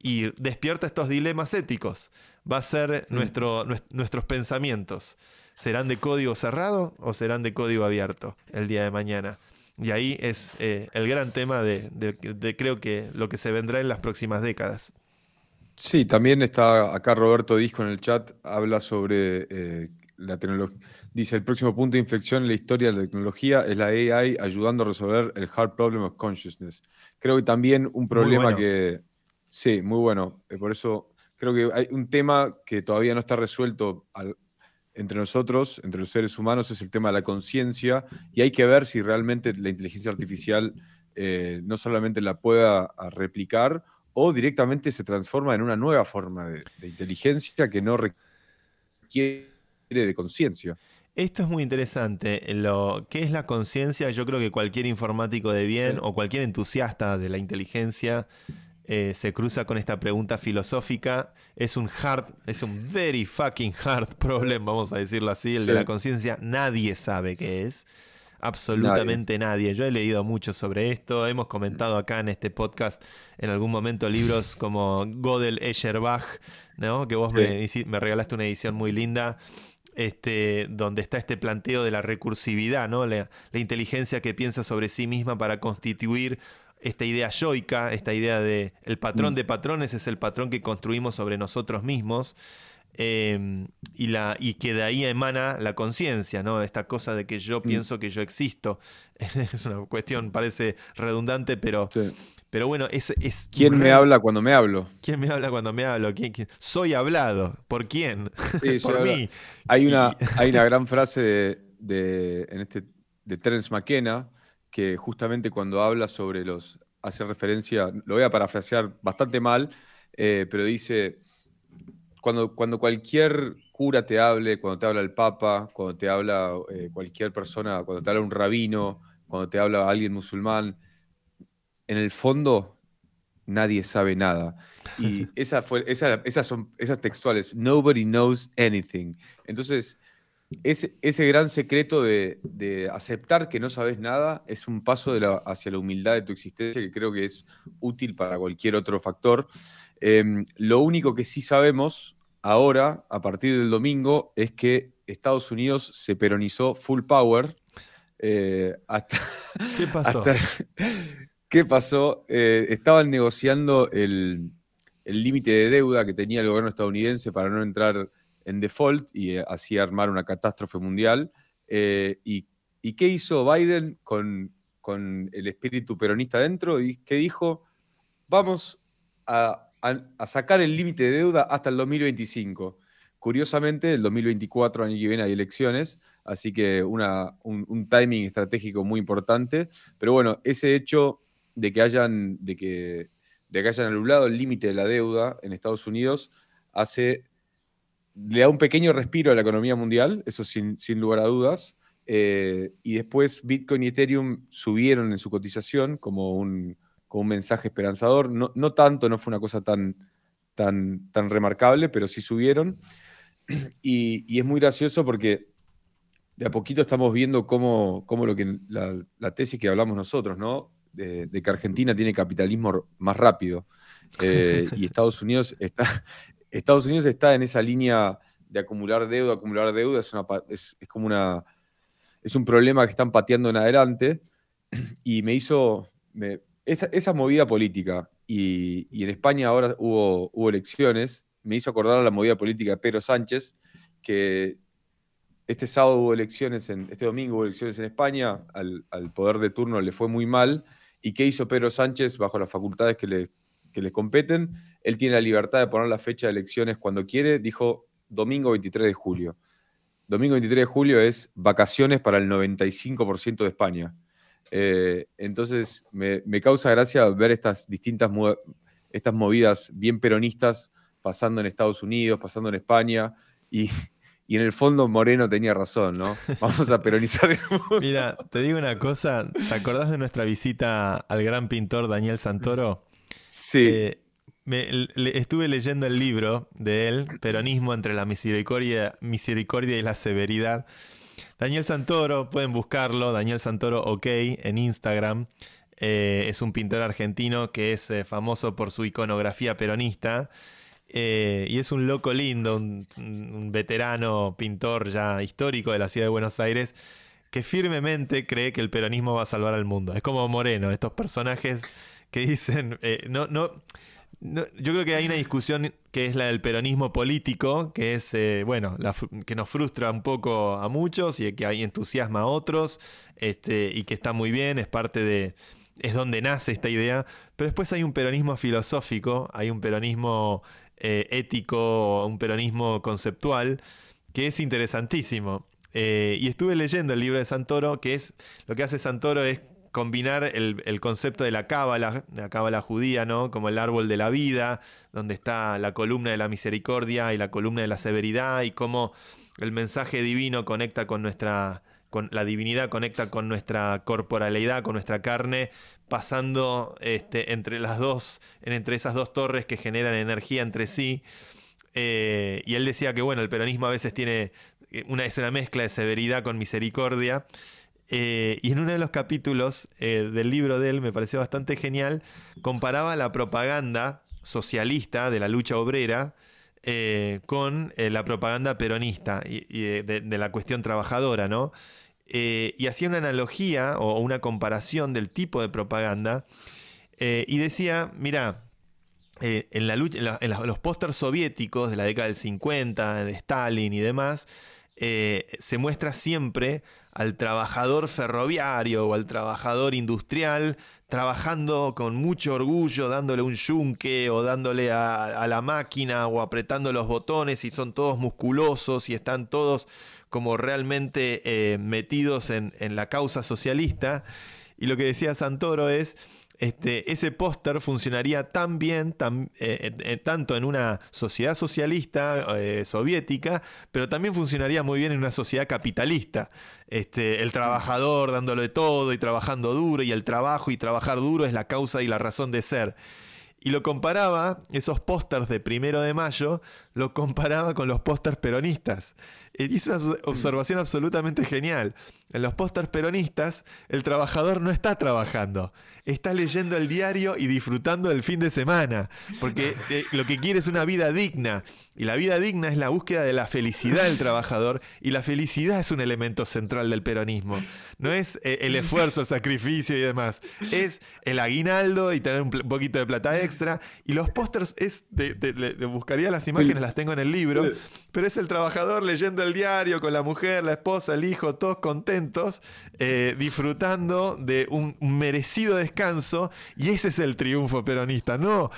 C: y despierta estos dilemas éticos. Va a ser mm. nuestro, nuestros pensamientos. ¿Serán de código cerrado o serán de código abierto el día de mañana? Y ahí es eh, el gran tema de creo que lo que se vendrá en las próximas décadas.
A: Sí, también está acá Roberto Disco en el chat, habla sobre eh, la tecnología. Dice, el próximo punto de inflexión en la historia de la tecnología es la AI ayudando a resolver el hard problem of consciousness. Creo que también un problema que... Sí, muy bueno. Eh, por eso creo que hay un tema que todavía no está resuelto entre nosotros, entre los seres humanos, es el tema de la conciencia y hay que ver si realmente la inteligencia artificial eh, no solamente la pueda replicar o directamente se transforma en una nueva forma de, inteligencia que no requiere de conciencia.
C: Esto es muy interesante. Lo, ¿Qué es la conciencia? Yo creo que cualquier informático de bien o cualquier entusiasta de la inteligencia eh, se cruza con esta pregunta filosófica. Es un hard, es un very fucking hard problem, vamos a decirlo así, el de la conciencia. Nadie sabe qué es. Absolutamente nadie. Yo he leído mucho sobre esto. Hemos comentado acá en este podcast en algún momento libros como Godel Escherbach, ¿no? que vos me, me regalaste una edición muy linda este, donde está este planteo de la recursividad, ¿no? La, inteligencia que piensa sobre sí misma para constituir esta idea yoica, esta idea de el patrón mm. de patrones es el patrón que construimos sobre nosotros mismos. Em, y, la, y que de ahí emana la conciencia, ¿no? Esta cosa de que yo mm. pienso que yo existo. es una cuestión, parece redundante, pero, pero bueno, es... es
A: ¿Quién me habla cuando me hablo?
C: ¿Quién me habla cuando me hablo? ¿Quién, Soy hablado. ¿Por quién? Por mí.
A: Hay una, hay una gran frase de, de, en este, de Terence McKenna que justamente cuando habla sobre los... hace referencia, lo voy a parafrasear bastante mal, eh, pero dice cuando, cuando cualquier cura te hable, cuando te habla el Papa, cuando te habla eh, cualquier persona, cuando te habla un rabino, cuando te habla alguien musulmán, en el fondo nadie sabe nada. Y esa fue, esas son esas textuales, nobody knows anything. Entonces, ese, ese gran secreto de, aceptar que no sabes nada es un paso hacia la humildad de tu existencia que creo que es útil para cualquier otro factor. Em, lo único que sí sabemos ahora, a partir del domingo, es que Estados Unidos se peronizó full power. Eh,
C: ¿Qué pasó?
A: ¿Qué pasó? Eh, estaban negociando el límite de deuda que tenía el gobierno estadounidense para no entrar en default y eh, así armar una catástrofe mundial. y, qué hizo Biden con, con el espíritu peronista dentro? ¿Qué dijo? Vamos a a, sacar el límite de deuda hasta el 2025. Curiosamente, el 2024, año que viene, hay elecciones, así que un, timing estratégico muy importante. Pero bueno, ese hecho de que hayan, de que, de que hayan anulado el límite de la deuda en Estados Unidos hace, le da un pequeño respiro a la economía mundial, eso sin, sin lugar a dudas. Eh, y después Bitcoin y Ethereum subieron en su cotización como un, con un mensaje esperanzador. No, no, tanto, no fue una cosa tan, tan, tan remarcable, pero sí subieron. Y, es muy gracioso porque de a poquito estamos viendo cómo, cómo lo que la, tesis que hablamos nosotros, ¿no? De, que Argentina tiene capitalismo más rápido. Eh, y Estados Unidos está, Estados Unidos está en esa línea de acumular deuda, acumular deuda, es, una, es, es como una. Es un problema que están pateando en adelante. Y me hizo. Me, esa, movida política, y, en España ahora hubo, elecciones, me hizo acordar a la movida política de Pedro Sánchez, que este sábado hubo elecciones, en, este domingo hubo elecciones en España, al, poder de turno le fue muy mal, y ¿qué hizo Pedro Sánchez bajo las facultades que le, que le competen? Él tiene la libertad de poner la fecha de elecciones cuando quiere, dijo domingo 23 de julio. Domingo 23 de julio es vacaciones para el 95% de España. Eh, entonces me, causa gracia ver estas distintas estas movidas bien peronistas pasando en Estados Unidos, pasando en España, y, en el fondo Moreno tenía razón, ¿no? Vamos a peronizar el mundo.
C: Mira, te digo una cosa, ¿te acordás de nuestra visita al gran pintor Daniel Santoro?
A: Sí. Eh,
C: estuve leyendo el libro de él, Peronismo entre la misericordia, misericordia y la severidad. Daniel Santoro, pueden buscarlo, Daniel Santoro OK en Instagram. Eh, es un pintor argentino que es eh, famoso por su iconografía peronista. Eh, y es un loco lindo, un, veterano pintor ya histórico de la ciudad de Buenos Aires, que firmemente cree que el peronismo va a salvar al mundo. Es como Moreno, estos personajes que dicen, no, no, yo creo que hay una discusión que es la del peronismo político, que es, eh, bueno, que nos frustra un poco a muchos y que hay entusiasma a otros, este, y que está muy bien, es parte de, es donde nace esta idea, pero después hay un peronismo filosófico, hay un peronismo eh, ético, un peronismo conceptual, que es interesantísimo. Eh, y estuve leyendo el libro de Santoro, que es lo que hace Santoro es combinar el, concepto de la cábala, la cábala judía, ¿no? Como el árbol de la vida, donde está la columna de la misericordia y la columna de la severidad, y cómo el mensaje divino conecta con nuestra. Con, la divinidad conecta con nuestra corporalidad, con nuestra carne, pasando este, entre las dos, entre esas dos torres que generan energía entre sí. Eh, y él decía que bueno, el peronismo a veces tiene una, es una mezcla de severidad con misericordia. Eh, y en uno de los capítulos eh, del libro de él, me pareció bastante genial, comparaba la propaganda socialista de la lucha obrera eh, con la propaganda peronista de, la cuestión trabajadora, ¿no? y hacía una analogía o una comparación del tipo de propaganda y decía, mira, en, la lucha, en, los pósters soviéticos de la década del 50, de Stalin y demás, se muestra siempre al trabajador ferroviario o al trabajador industrial trabajando con mucho orgullo, dándole un yunque o dándole a, la máquina o apretando los botones y son todos musculosos y están todos como realmente eh, metidos en la causa socialista. Y lo que decía Santoro es, este, ese póster funcionaría tan bien, eh, eh, tanto en una sociedad socialista eh, soviética, pero también funcionaría muy bien en una sociedad capitalista. Este, el trabajador dándole todo y trabajando duro, y el trabajo y trabajar duro es la causa y la razón de ser. Y lo comparaba, esos pósters de primero de mayo, lo comparaba con los pósters peronistas. Hizo una observación absolutamente genial. En los pósters peronistas, el trabajador no está trabajando, está leyendo el diario y disfrutando del fin de semana, porque eh, lo que quiere es una vida digna. Y la vida digna es la búsqueda de la felicidad del trabajador, y la felicidad es un elemento central del peronismo. No es eh, el esfuerzo, el sacrificio y demás, es el aguinaldo y tener un, poquito de plata extra. Y los pósters es, buscaría las imágenes, las tengo en el libro, pero es el trabajador leyendo el diario con la mujer, la esposa, el hijo, todos contentos, eh, disfrutando de un merecido descanso y ese es el triunfo peronista. No,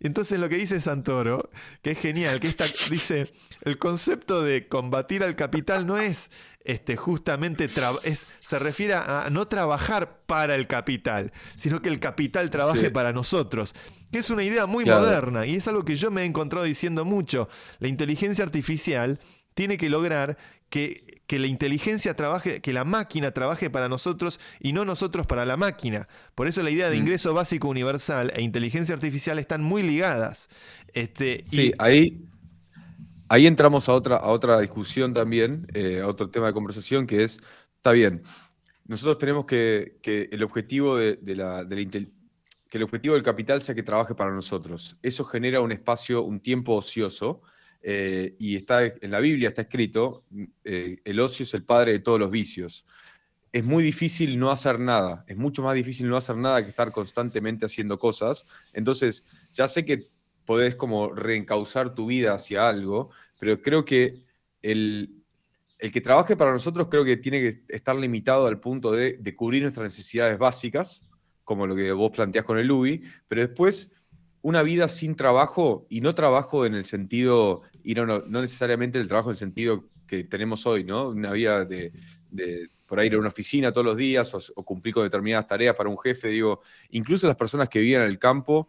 C: entonces lo que dice Santoro, que es genial, que esta, dice, el concepto de combatir al capital no es este, justamente es, se refiere a no trabajar para el capital, sino que el capital trabaje para nosotros. Que es una idea muy moderna y es algo que yo me he encontrado diciendo mucho. La inteligencia artificial tiene que lograr que que la inteligencia trabaje, que la máquina trabaje para nosotros y no nosotros para la máquina. Por eso la idea de mm. ingreso básico universal e inteligencia artificial están muy ligadas. Este,
A: sí, ahí, ahí entramos a otra, a otra discusión también, eh, a otro tema de conversación que es, está bien, nosotros tenemos que, que el objetivo de, la, que el objetivo del capital sea que trabaje para nosotros. Eso genera un espacio, un tiempo ocioso eh, y está en la Biblia está escrito, eh, el ocio es el padre de todos los vicios. Es muy difícil no hacer nada, es mucho más difícil no hacer nada que estar constantemente haciendo cosas. Entonces, ya sé que podés como reencauzar tu vida hacia algo, pero creo que el, el que trabaje para nosotros creo que tiene que estar limitado al punto de, de cubrir nuestras necesidades básicas, como lo que vos planteás con el UBI, pero después una vida sin trabajo, y no trabajo en el sentido, y no, no, necesariamente el trabajo en el sentido que tenemos hoy, ¿no? Una vida de, por ahí ir a una oficina todos los días o, cumplir con determinadas tareas para un jefe, digo, incluso las personas que viven en el campo,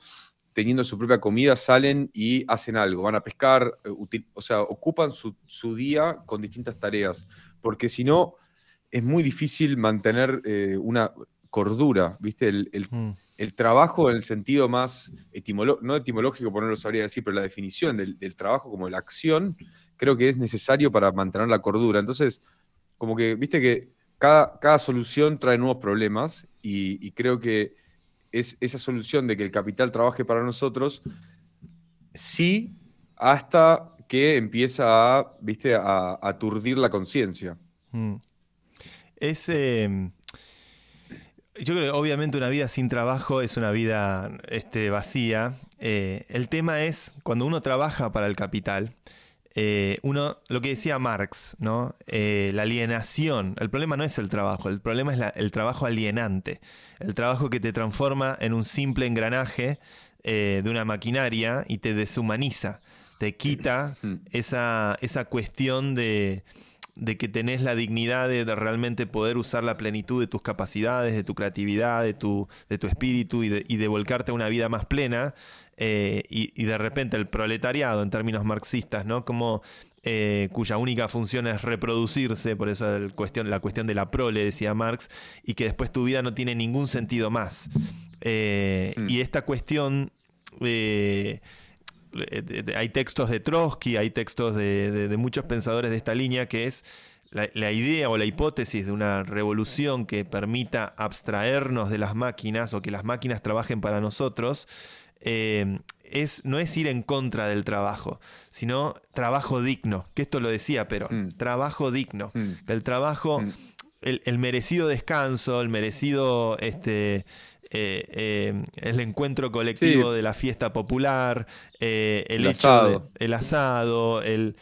A: teniendo su propia comida, salen y hacen algo, van a pescar, eh, o sea, ocupan su, día con distintas tareas, porque si no, es muy difícil mantener eh, una cordura, ¿viste? El, mm el trabajo en el sentido más etimológico, no etimológico, por no lo sabría decir, pero la definición del, trabajo como la acción, creo que es necesario para mantener la cordura. Entonces, como que, viste que cada, cada solución trae nuevos problemas y, creo que es esa solución de que el capital trabaje para nosotros, sí, hasta que empieza a, viste, a, aturdir la conciencia.
C: Mm. Ese em, yo creo que obviamente una vida sin trabajo es una vida este, vacía. Eh, el tema es cuando uno trabaja para el capital, eh, uno, lo que decía Marx, ¿no? Eh, la alienación. El problema no es el trabajo, el problema es el trabajo alienante. El trabajo que te transforma en un simple engranaje de una maquinaria y te deshumaniza, te quita
A: Mm.
C: esa, esa cuestión de, de que tenés la dignidad de, de realmente poder usar la plenitud de tus capacidades, de tu creatividad, de tu, de tu espíritu y de, y de volcarte a una vida más plena. eh, y, y de repente el proletariado, en términos marxistas, ¿no? Como eh, cuya única función es reproducirse, por eso el cuestión, la cuestión de la prole, decía Marx, y que después tu vida no tiene ningún sentido más. Eh,
A: Mm.
C: Y esta cuestión, eh, hay textos de Trotsky, hay textos de, de- de muchos pensadores de esta línea, que es la, la idea o la hipótesis de una revolución que permita abstraernos de las máquinas o que las máquinas trabajen para nosotros, eh, es, no es ir en contra del trabajo, sino trabajo digno, que esto lo decía Perón,
A: Mm.
C: trabajo digno,
A: Mm.
C: que el trabajo,
A: Mm.
C: el, el merecido descanso, el merecido, este, eh, eh, el encuentro colectivo
A: Sí.
C: de la fiesta popular, eh, el,
A: El
C: hecho
A: asado.
C: de- el asado, el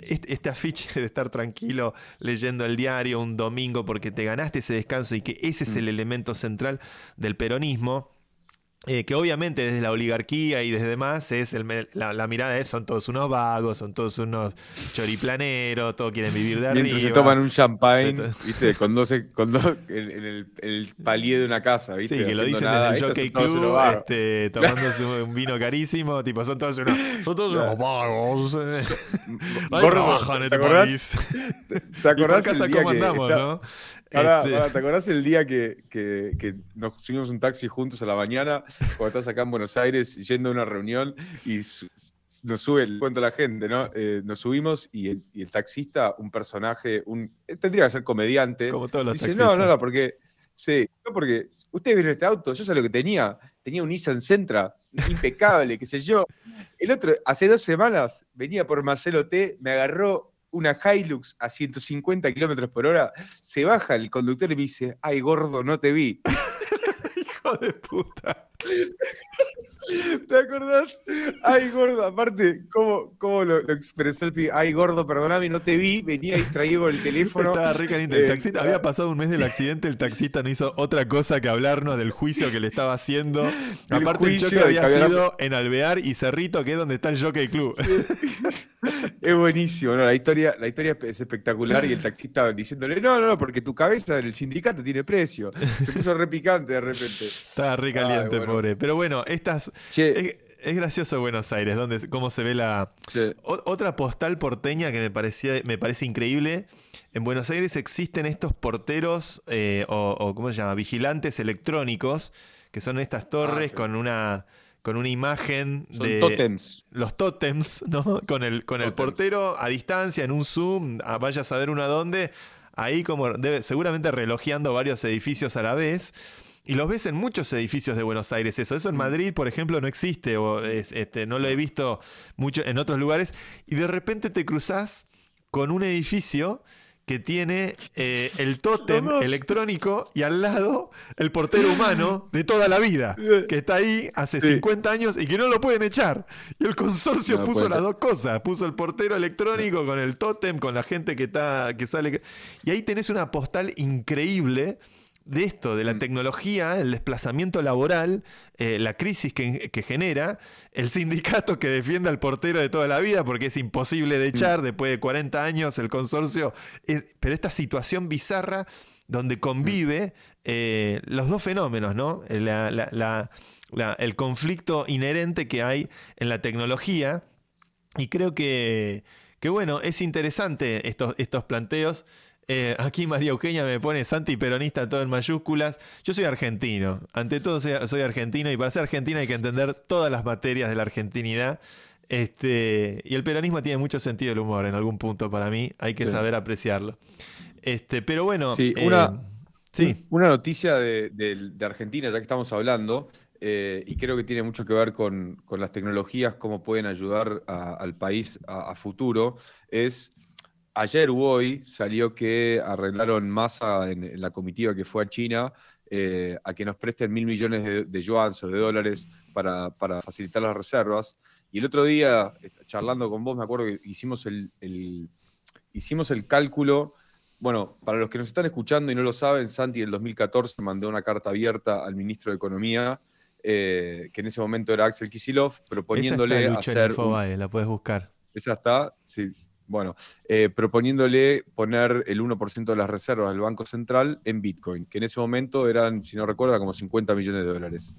C: este, este afiche de estar tranquilo leyendo el diario un domingo porque te ganaste ese descanso y que ese es
A: Mm.
C: el elemento central del peronismo. Eh, que obviamente desde la oligarquía y desde demás es el la, la mirada es son todos unos vagos, son todos unos choriplaneros, todos quieren vivir de arriba.
A: Mientras se toman un champagne, ¿viste? Con dos, con dos en, en el, el palier de una casa, ¿viste?
C: Sí, que lo dicen
A: nada.
C: desde el Jockey Club, este, tomándose un vino carísimo, tipo, son todos unos, son todos unos vagos. eh. No en
A: ¿te
C: este
A: acordás? ¿Te
C: Y por
A: acordás
C: casa
A: el día
C: cómo
A: que está-
C: ¿no? Este,
A: ¿Te acordás el día que, que- que nos subimos un taxi juntos a la mañana, cuando estás acá en Buenos Aires yendo a una reunión y su- nos sube, le cuento a la gente, ¿no? Eh, nos subimos y el, y el taxista, un personaje, un, eh, tendría que ser comediante,
C: Como todos los
A: dice,
C: taxistas.
A: no, no, no, porque, sí, no, porque ustedes vieron este auto, yo sé lo que tenía, tenía un Nissan Sentra, impecable, qué sé yo. El otro, hace dos semanas, venía por Marcelo T, me agarró una Hilux a 150 kilómetros por hora, se baja el conductor y me dice, ay gordo, no te vi.
C: Hijo de puta.
A: ¿Te acordás? Ay, gordo, aparte, ¿cómo, cómo lo, lo expresó el pibe? Ay, gordo, perdóname, no te vi, venía distraído con el teléfono.
C: Estaba re caliente. El
A: Eh,
C: taxista, había pasado un mes del accidente, el taxista no hizo otra cosa que hablarnos del juicio que le estaba haciendo. Aparte, el choque había sido en Alvear y Cerrito, que es donde está el Jockey Club.
A: Es buenísimo, ¿no? La historia, la historia es espectacular y el taxista diciéndole, no, no, no, porque tu cabeza en el sindicato tiene precio. Se puso re picante de repente.
C: Estaba re caliente,
A: Ay, bueno.
C: pobre. Pero bueno, estas.
A: Che,
C: Es, es gracioso Buenos Aires, donde cómo se ve la. O- otra postal porteña que me, parecía, me parece increíble. En Buenos Aires existen estos porteros eh, o, o, ¿cómo se llama? Vigilantes electrónicos, que son estas torres
A: Ah,
C: con una con una imagen
A: son
C: de
A: tótems.
C: los tótems, ¿no? Con el, con el portero a distancia, en un zoom, a- vaya a saber uno a dónde, ahí como debe, seguramente relojeando varios edificios a la vez. Y los ves en muchos edificios de Buenos Aires, eso. Eso en Madrid, por ejemplo, no existe, o es- este, no lo he visto mucho en otros lugares. Y de repente te cruzas con un edificio que tiene eh, el tótem electrónico y al lado el portero humano de toda la vida, que está ahí hace
A: Sí.
C: 50 años y que no lo pueden echar. Y el consorcio
A: No
C: puso las dos cosas, puso el portero electrónico con el tótem, con la gente que está que sale y ahí tenés una postal increíble de esto, de la
A: Mm.
C: tecnología, el desplazamiento laboral, eh, la crisis que, que genera, el sindicato que defiende al portero de toda la vida porque es imposible de echar después de 40 años el consorcio, es- pero esta situación bizarra donde convive eh, los dos fenómenos, ¿no? La- la- la- la- el conflicto inherente que hay en la tecnología y creo que, que bueno, es interesante estos, estos planteos. Eh, aquí María Eugenia me pone Santi peronista todo en mayúsculas. Yo soy argentino. Ante todo soy, soy argentino y para ser argentino hay que entender todas las materias de la argentinidad. Este, y el peronismo tiene mucho sentido del humor en algún punto para mí. Hay que
A: Sí.
C: saber apreciarlo. Este, pero bueno.
A: Sí,
C: eh,
A: una-
C: sí.
A: Una noticia de, de- de Argentina, ya que estamos hablando, eh, y creo que tiene mucho que ver con, con las tecnologías, cómo pueden ayudar a- al país a, a futuro, es ayer u hoy salió que arreglaron masa en, en la comitiva que fue a China eh, a que nos presten mil millones de, de yuans o de dólares para, para facilitar las reservas. Y el otro día, eh, charlando con vos, me acuerdo que hicimos el, el- hicimos el cálculo. Bueno, para los que nos están escuchando y no lo saben, Santi en el 2014 mandó una carta abierta al ministro de Economía eh, que en ese momento era Axel Kisilov, proponiéndole
C: Esa está, Lucho, en
A: hacer. un-
C: Infobae, la puedes buscar.
A: esa está, sí, bueno, eh, proponiéndole poner el 1% de las reservas del Banco Central en Bitcoin, que en ese momento eran, si no recuerdo, como 50 millones de dólares.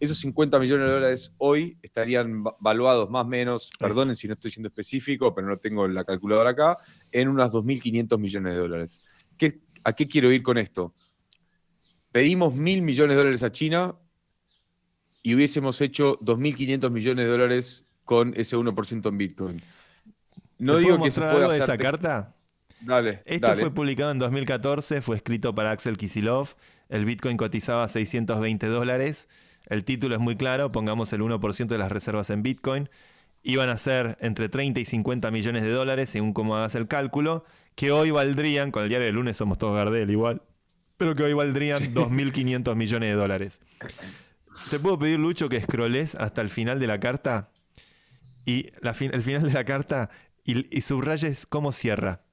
A: Esos 50 millones de dólares hoy estarían va- valuados más o menos, perdonen si no estoy siendo específico, pero no tengo la calculadora acá, en unos 2.500 millones de dólares. ¿Qué- ¿A qué quiero ir con esto? Pedimos mil millones de dólares a China y hubiésemos hecho 2.500 millones de dólares con ese 1% en Bitcoin. No
C: ¿Te
A: digo
C: puedo
A: que se
C: mostrar
A: pueda
C: algo de esa
A: te-
C: carta?
A: Dale,
C: Esto
A: dale.
C: fue publicado en 2014, fue escrito para Axel Kisilov. El Bitcoin cotizaba a 620 dólares. El título es muy claro, pongamos el 1% de las reservas en Bitcoin. Iban a ser entre 30 y 50 millones de dólares, según cómo hagas el cálculo, que hoy valdrían, con el diario del lunes somos todos Gardel igual, pero que hoy valdrían 2.500 millones de dólares. ¿Te puedo pedir, Lucho, que scrolles hasta el final de la carta? Y la fin- el final de la carta y, y subrayes cómo cierra.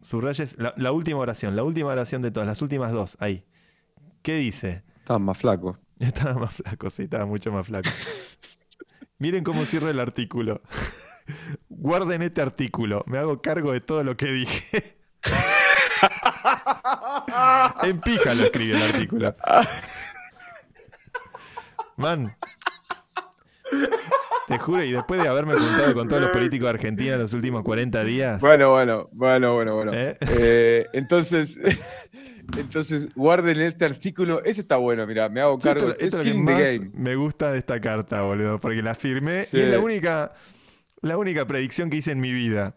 C: Subrayes la, la última oración, la última oración de todas, las últimas dos, ahí. ¿Qué dice?
A: Estaba más flaco.
C: Estaba más flaco, sí, estaba mucho más flaco. Miren cómo cierra el artículo. Guarden este artículo, me hago cargo de todo lo que dije. en pija lo escribí el artículo. Man. Te juro, y después de haberme juntado con todos los políticos de Argentina en los últimos 40 días,
A: Bueno, bueno, bueno, bueno, bueno.
C: ¿Eh?
A: Eh, entonces, entonces, guarden este artículo. Ese está bueno, mira, me hago cargo.
C: Esto, esto
A: es
C: lo que más
A: Game.
C: me gusta de esta carta, boludo, porque la firmé
A: Sí.
C: y es la única, la única predicción que hice en mi vida.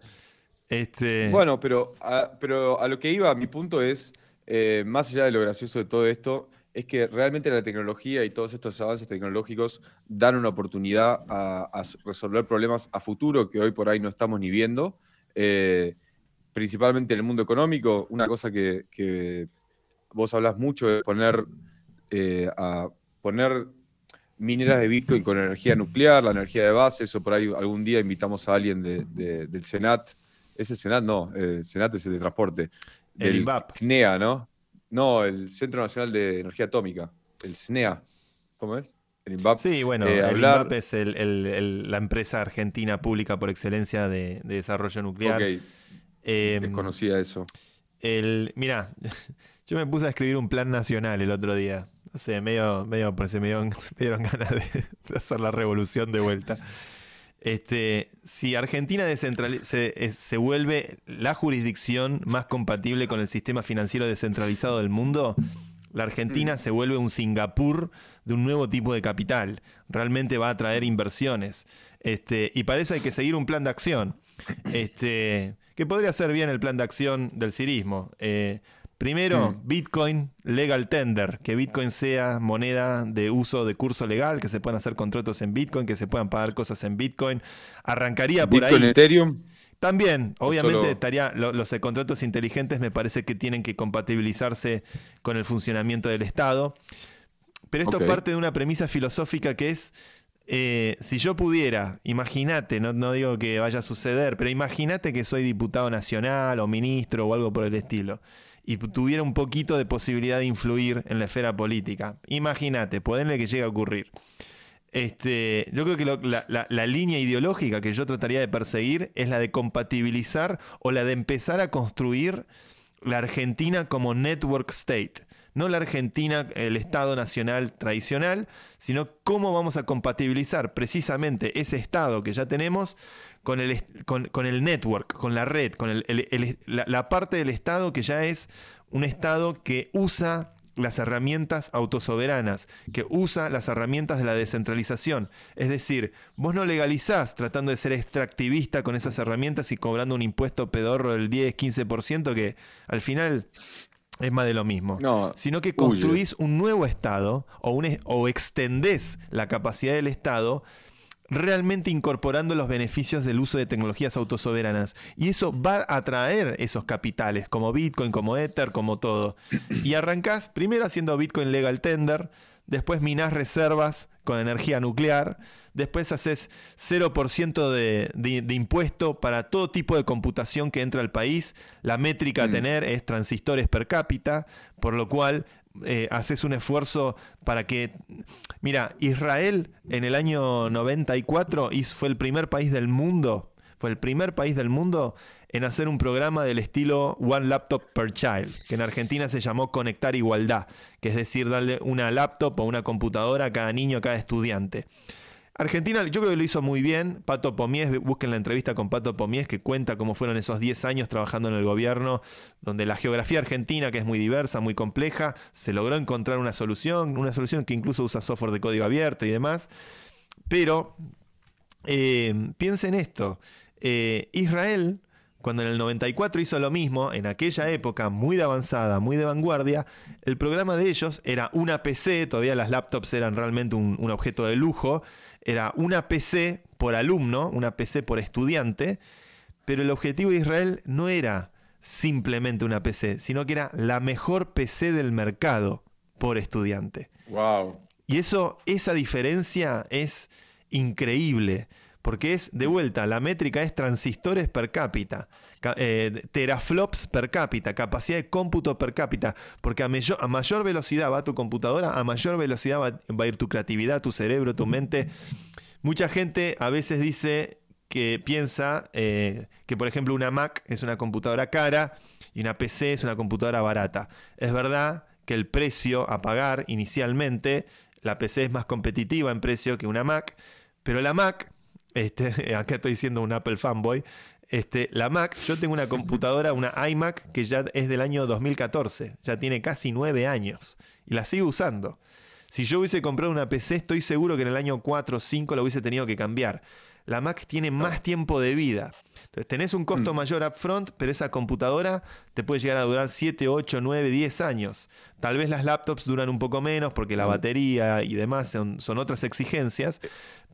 C: Este,
A: Bueno, pero a, pero a lo que iba, mi punto es, eh, más allá de lo gracioso de todo esto, es que realmente la tecnología y todos estos avances tecnológicos dan una oportunidad a, resolver problemas a futuro que hoy por ahí no estamos ni viendo. Eh, principalmente en el mundo económico, una cosa que, que vos hablas mucho es poner, eh, a poner mineras de Bitcoin con energía nuclear, la energía de base, eso por ahí algún día invitamos a alguien de- de- del Senat. ¿Es el Senat? No, el Senat es el de transporte.
C: El INVAP.
A: CNEA, ¿no? No, el Centro Nacional de Energía Atómica, el SNEA. ¿Cómo es? El INVAP.
C: sí, bueno,
A: eh,
C: el
A: hablar-
C: INVAP es el- el- el- la empresa argentina pública por excelencia de, de desarrollo nuclear.
A: Ok,
C: Em,
A: desconocía eso.
C: el, mirá, yo me puse a escribir un plan nacional el otro día. No sé, medio, medio, se me dieron, me dieron ganas de, de hacer la revolución de vuelta. Este, si Argentina descentrali- se, vuelve la jurisdicción más compatible con el sistema financiero descentralizado del mundo, la Argentina se vuelve un Singapur de un nuevo tipo de capital. Realmente va a atraer inversiones. Este, y para eso hay que seguir un plan de acción. Este, que podría ser bien el plan de acción del cirismo. Eh, primero,
A: Mm.
C: Bitcoin Legal Tender, que Bitcoin sea moneda de uso de curso legal, que se puedan hacer contratos en Bitcoin, que se puedan pagar cosas en Bitcoin. Arrancaría por
A: Bitcoin,
C: ahí.
A: Ethereum.
C: También,
A: ¿O
C: obviamente,
A: solo-
C: estaría lo- los contratos inteligentes me parece que tienen que compatibilizarse con el funcionamiento del Estado. Pero esto
A: Ok.
C: parte de una premisa filosófica que es, eh, si yo pudiera, imagínate, no, no digo que vaya a suceder, pero imagínate que soy diputado nacional o ministro o algo por el estilo, y tuviera un poquito de posibilidad de influir en la esfera política. Imagínate, poderle que llegue a ocurrir. Este, yo creo que la- la línea ideológica que yo trataría de perseguir es la de compatibilizar o la de empezar a construir la Argentina como network state. No la Argentina, el Estado Nacional tradicional, sino cómo vamos a compatibilizar precisamente ese Estado que ya tenemos con el, con, con el network, con la red, con el- la, la parte del Estado que ya es un Estado que usa las herramientas autosoberanas, que usa las herramientas de la descentralización. Es decir, vos no legalizás tratando de ser extractivista con esas herramientas y cobrando un impuesto pedorro del 10-15% que al final es más de lo mismo.
A: No,
C: sino que
A: huye.
C: construís un nuevo Estado o, un, o extendés la capacidad del Estado realmente incorporando los beneficios del uso de tecnologías autosoberanas. Y eso va a atraer esos capitales, como Bitcoin, como Ether, como todo. Y arrancás primero haciendo Bitcoin Legal Tender, después minás reservas con energía nuclear, después haces 0% de, de, impuesto para todo tipo de computación que entra al país, la métrica a mm. tener es transistores per cápita, por lo cual eh, haces un esfuerzo para que... Mira, Israel en el año 94 fue el primer país del mundo, fue el primer país del mundo en hacer un programa del estilo One Laptop per Child, que en Argentina se llamó Conectar Igualdad, que es decir, darle una laptop o una computadora a cada niño, a cada estudiante. Argentina yo creo que lo hizo muy bien. Pato Pomies, busquen la entrevista con Pato Pomies que cuenta cómo fueron esos 10 años trabajando en el gobierno, donde la geografía argentina, que es muy diversa, muy compleja, se logró encontrar una solución, una solución que incluso usa software de código abierto y demás. Pero eh, piensen esto, eh, Israel cuando en el 94 hizo lo mismo, en aquella época muy de avanzada, muy de vanguardia, el programa de ellos era una PC, todavía las laptops eran realmente un, objeto de lujo, era una PC por alumno, una PC por estudiante, pero el objetivo de Israel no era simplemente una PC, sino que era la mejor PC del mercado por estudiante.
A: Wow.
C: Y eso, esa diferencia es increíble porque es de vuelta, la métrica es transistores per cápita, eh, teraflops per cápita, capacidad de cómputo per cápita, porque a, mayor, velocidad va tu computadora, a mayor velocidad va, a ir tu creatividad, tu cerebro, tu mente. Mucha gente a veces dice que piensa eh, que, por ejemplo, una Mac es una computadora cara y una PC es una computadora barata. Es verdad que el precio a pagar inicialmente, la PC es más competitiva en precio que una Mac, pero la Mac este, acá estoy siendo un Apple fanboy. Este, la Mac, yo tengo una computadora, una iMac que ya es del año 2014, ya tiene casi nueve años y la sigo usando. Si yo hubiese comprado una PC, estoy seguro que en el año 4 o 5 la hubiese tenido que cambiar. La Mac tiene más tiempo de vida. Entonces tenés un costo mm. mayor upfront, pero esa computadora te puede llegar a durar 7, 8, 9, 10 años. Tal vez las laptops duran un poco menos porque la mm. batería y demás son, son otras exigencias.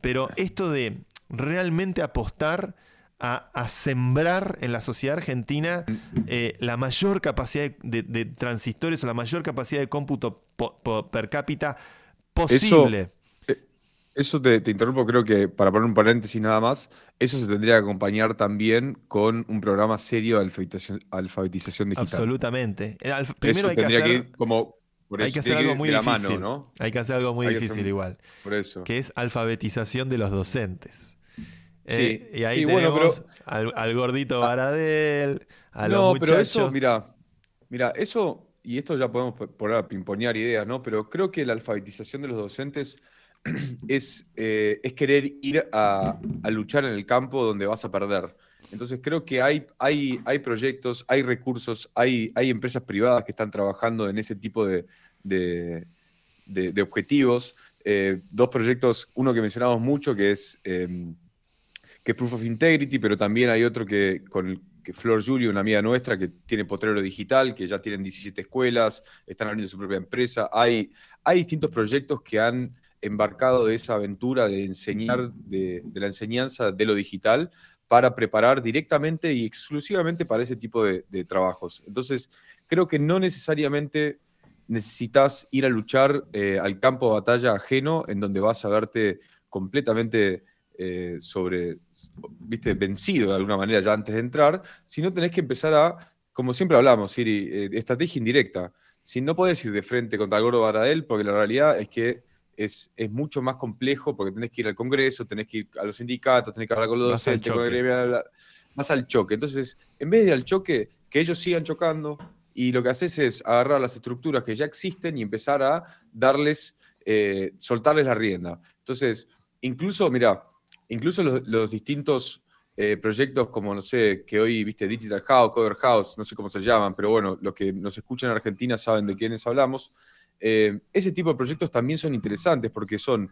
C: Pero esto de realmente apostar a, sembrar en la sociedad argentina eh, la mayor capacidad de, transistores o la mayor capacidad de cómputo per cápita posible.
A: Eso, eh, te, interrumpo, creo que para poner un paréntesis nada más, eso se tendría que acompañar también con un programa serio de alfabetización, digital.
C: Absolutamente. Eh, primero hay que hacer...
A: como
C: hay que hacer algo muy difícil. Hay que hacer algo muy difícil igual.
A: Por eso.
C: Que es alfabetización de los docentes. Sí, eh, y ahí tenemos al, gordito Baradel, a no, pero
A: eso, mira, mira, eso, y esto ya podemos poner a pimponear ideas, ¿no? Pero creo que la alfabetización de los docentes es, eh, es querer ir a, luchar en el campo donde vas a perder. Entonces creo que hay, hay, hay proyectos, hay recursos, hay, hay empresas privadas que están trabajando en ese tipo de, objetivos. Eh, dos proyectos, uno que mencionamos mucho, que es em, que es Proof of Integrity, pero también hay otro que con que Flor Julio, una amiga nuestra, que tiene Potrero Digital, que ya tienen 17 escuelas, están abriendo su propia empresa. Hay, hay distintos proyectos que han embarcado de esa aventura de enseñar, de, la enseñanza de lo digital, para preparar directamente y exclusivamente para ese tipo de, trabajos. Entonces, creo que no necesariamente necesitas ir a luchar eh, al campo de batalla ajeno, en donde vas a verte completamente eh, sobre, viste, vencido de alguna manera ya antes de entrar, si no tenés que empezar a, como siempre hablamos, Siri, eh, estrategia indirecta. Si no podés ir de frente contra el gordo Baradel, porque la realidad es que es, es, mucho más complejo, porque tenés que ir al Congreso, tenés que ir a los sindicatos, tenés que hablar con los docentes, más al choque. Entonces, en vez de al choque, que ellos sigan chocando, y lo que haces es agarrar las estructuras que ya existen y empezar a darles, eh, soltarles la rienda. Entonces, incluso, mira, incluso los, distintos eh, proyectos como, no sé, que hoy, viste, Digital House, Cover House, no sé cómo se llaman, pero bueno, los que nos escuchan en Argentina saben de quiénes hablamos. Eh, ese tipo de proyectos también son interesantes porque son,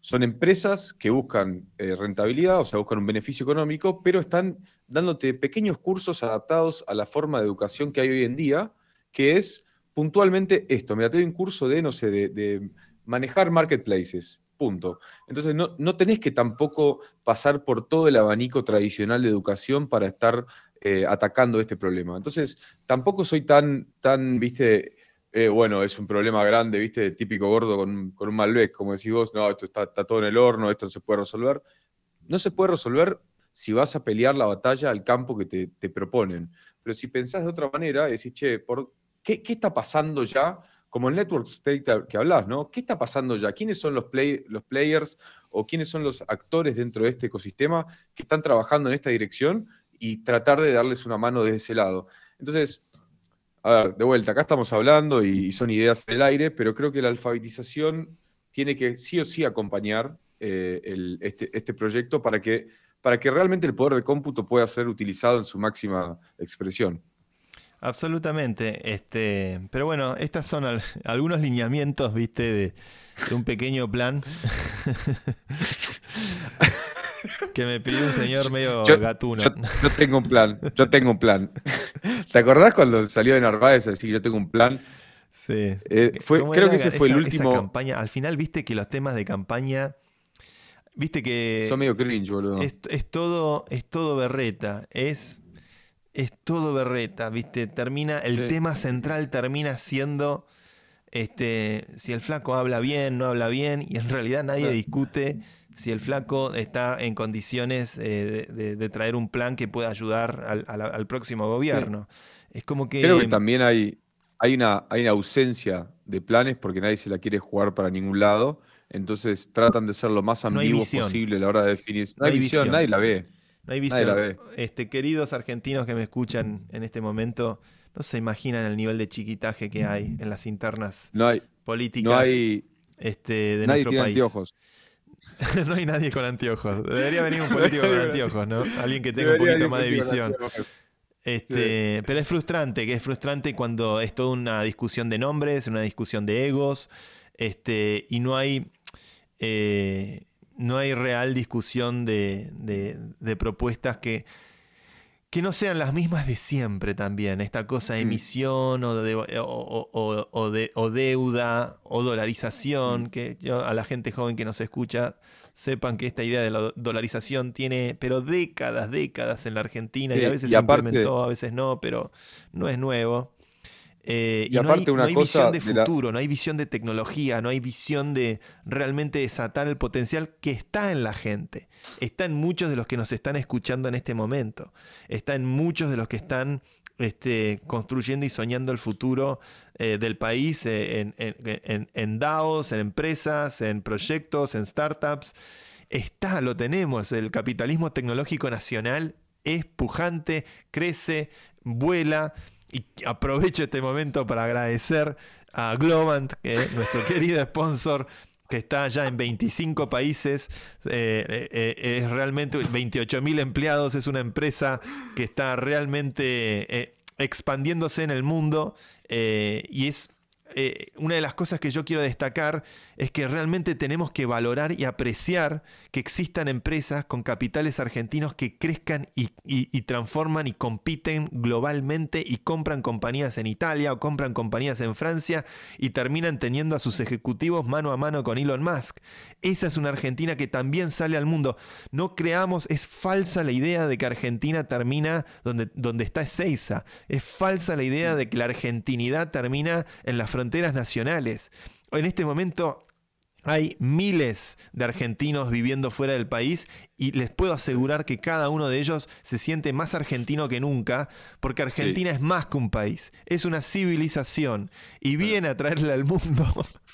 A: son empresas que buscan eh, rentabilidad, o sea, buscan un beneficio económico, pero están dándote pequeños cursos adaptados a la forma de educación que hay hoy en día, que es puntualmente esto. Mira, te doy un curso de, no sé, de manejar marketplaces Punto. Entonces, no, no, tenés que tampoco pasar por todo el abanico tradicional de educación para estar eh, atacando este problema. Entonces, tampoco soy tan, tan, viste, eh, bueno, es un problema grande, ¿viste? Típico gordo con, con un Malbec, como decís vos, no, esto está, todo en el horno, esto no se puede resolver. No se puede resolver si vas a pelear la batalla al campo que te, te proponen. Pero si pensás de otra manera, decís, che, ¿por qué, qué está pasando ya? Como el network state que hablas, ¿no? ¿Qué está pasando ya? ¿Quiénes son los, play, los players o quiénes son los actores dentro de este ecosistema que están trabajando en esta dirección y tratar de darles una mano desde ese lado? Entonces, a ver, de vuelta, acá estamos hablando y son ideas del aire, pero creo que la alfabetización tiene que sí o sí acompañar eh, este, este, proyecto para que, para que realmente el poder de cómputo pueda ser utilizado en su máxima expresión.
C: Absolutamente. Este, pero bueno, estos son algunos lineamientos, viste, de, de un pequeño plan. que me pidió un señor medio gatuno.
A: Yo, tengo un plan, yo tengo un plan. ¿Te acordás cuando salió de Narváez a decir yo tengo un plan?
C: Sí.
A: Eh, fue, creo que ese fue el último.
C: campaña, al final viste que los temas de campaña. Viste que.
A: Son medio cringe, boludo.
C: Es, todo, es todo berreta. Es. Es todo berreta, ¿viste? Termina. El tema central termina siendo. Este, si el flaco habla bien, no habla bien, y en realidad nadie discute si el flaco está en condiciones eh, de, traer un plan que pueda ayudar al, próximo gobierno. Es como que...
A: Creo que también hay, hay, una, hay una ausencia de planes porque nadie se la quiere jugar para ningún lado. Entonces tratan de ser lo más ambiguos posible a la hora de definir. No, hay visión, nadie la ve.
C: No hay visión. Este, queridos argentinos que me escuchan en este momento, no se imaginan el nivel de chiquitaje que hay en las internas políticas
A: no hay,
C: este, de nuestro país.
A: Anteojos.
C: no hay nadie con anteojos. Debería venir un político con anteojos, ¿no? Alguien que tenga un poquito más de visión. Este, Pero es frustrante, que es frustrante cuando es toda una discusión de nombres, una discusión de egos, este, y no hay, eh, no hay real discusión de, de propuestas que que no sean las mismas de siempre también, esta cosa de mm. emisión o, de, o, de, o deuda o dolarización, mm. que yo, a la gente joven que nos escucha sepan que esta idea de la dolarización tiene, pero décadas, décadas en la Argentina y a veces se implementó, a veces no, pero no es nuevo. Eh, y, no hay, una visión de futuro, no hay visión de tecnología, no hay visión de realmente desatar el potencial que está en la gente. Está en muchos de los que nos están escuchando en este momento. Está en muchos de los que están este, construyendo y soñando el futuro eh, del país eh, en, en, en, DAOs, en empresas, en proyectos, en startups. Está, lo tenemos. El capitalismo tecnológico nacional es pujante, crece, vuela. Y aprovecho este momento para agradecer a Globant, que es nuestro querido sponsor, que está ya en 25 países, eh, eh, eh, es realmente 28 mil empleados, es una empresa que está realmente expandiéndose en el mundo. Y es una de las cosas que yo quiero destacar es que realmente tenemos que valorar y apreciar que existan empresas con capitales argentinos que crezcan y, transforman y compiten globalmente y compran compañías en Italia o compran compañías en Francia y terminan teniendo a sus ejecutivos mano a mano con Elon Musk. Esa es una Argentina que también sale al mundo. No creamos, es falsa la idea de que Argentina termina donde, donde está Ezeiza. Es falsa la idea de que la argentinidad termina en la fronteras nacionales. En este momento hay miles de argentinos viviendo fuera del país y les puedo asegurar que cada uno de ellos se siente más argentino que nunca, porque Argentina es más que un país, es una civilización y viene a traerle al mundo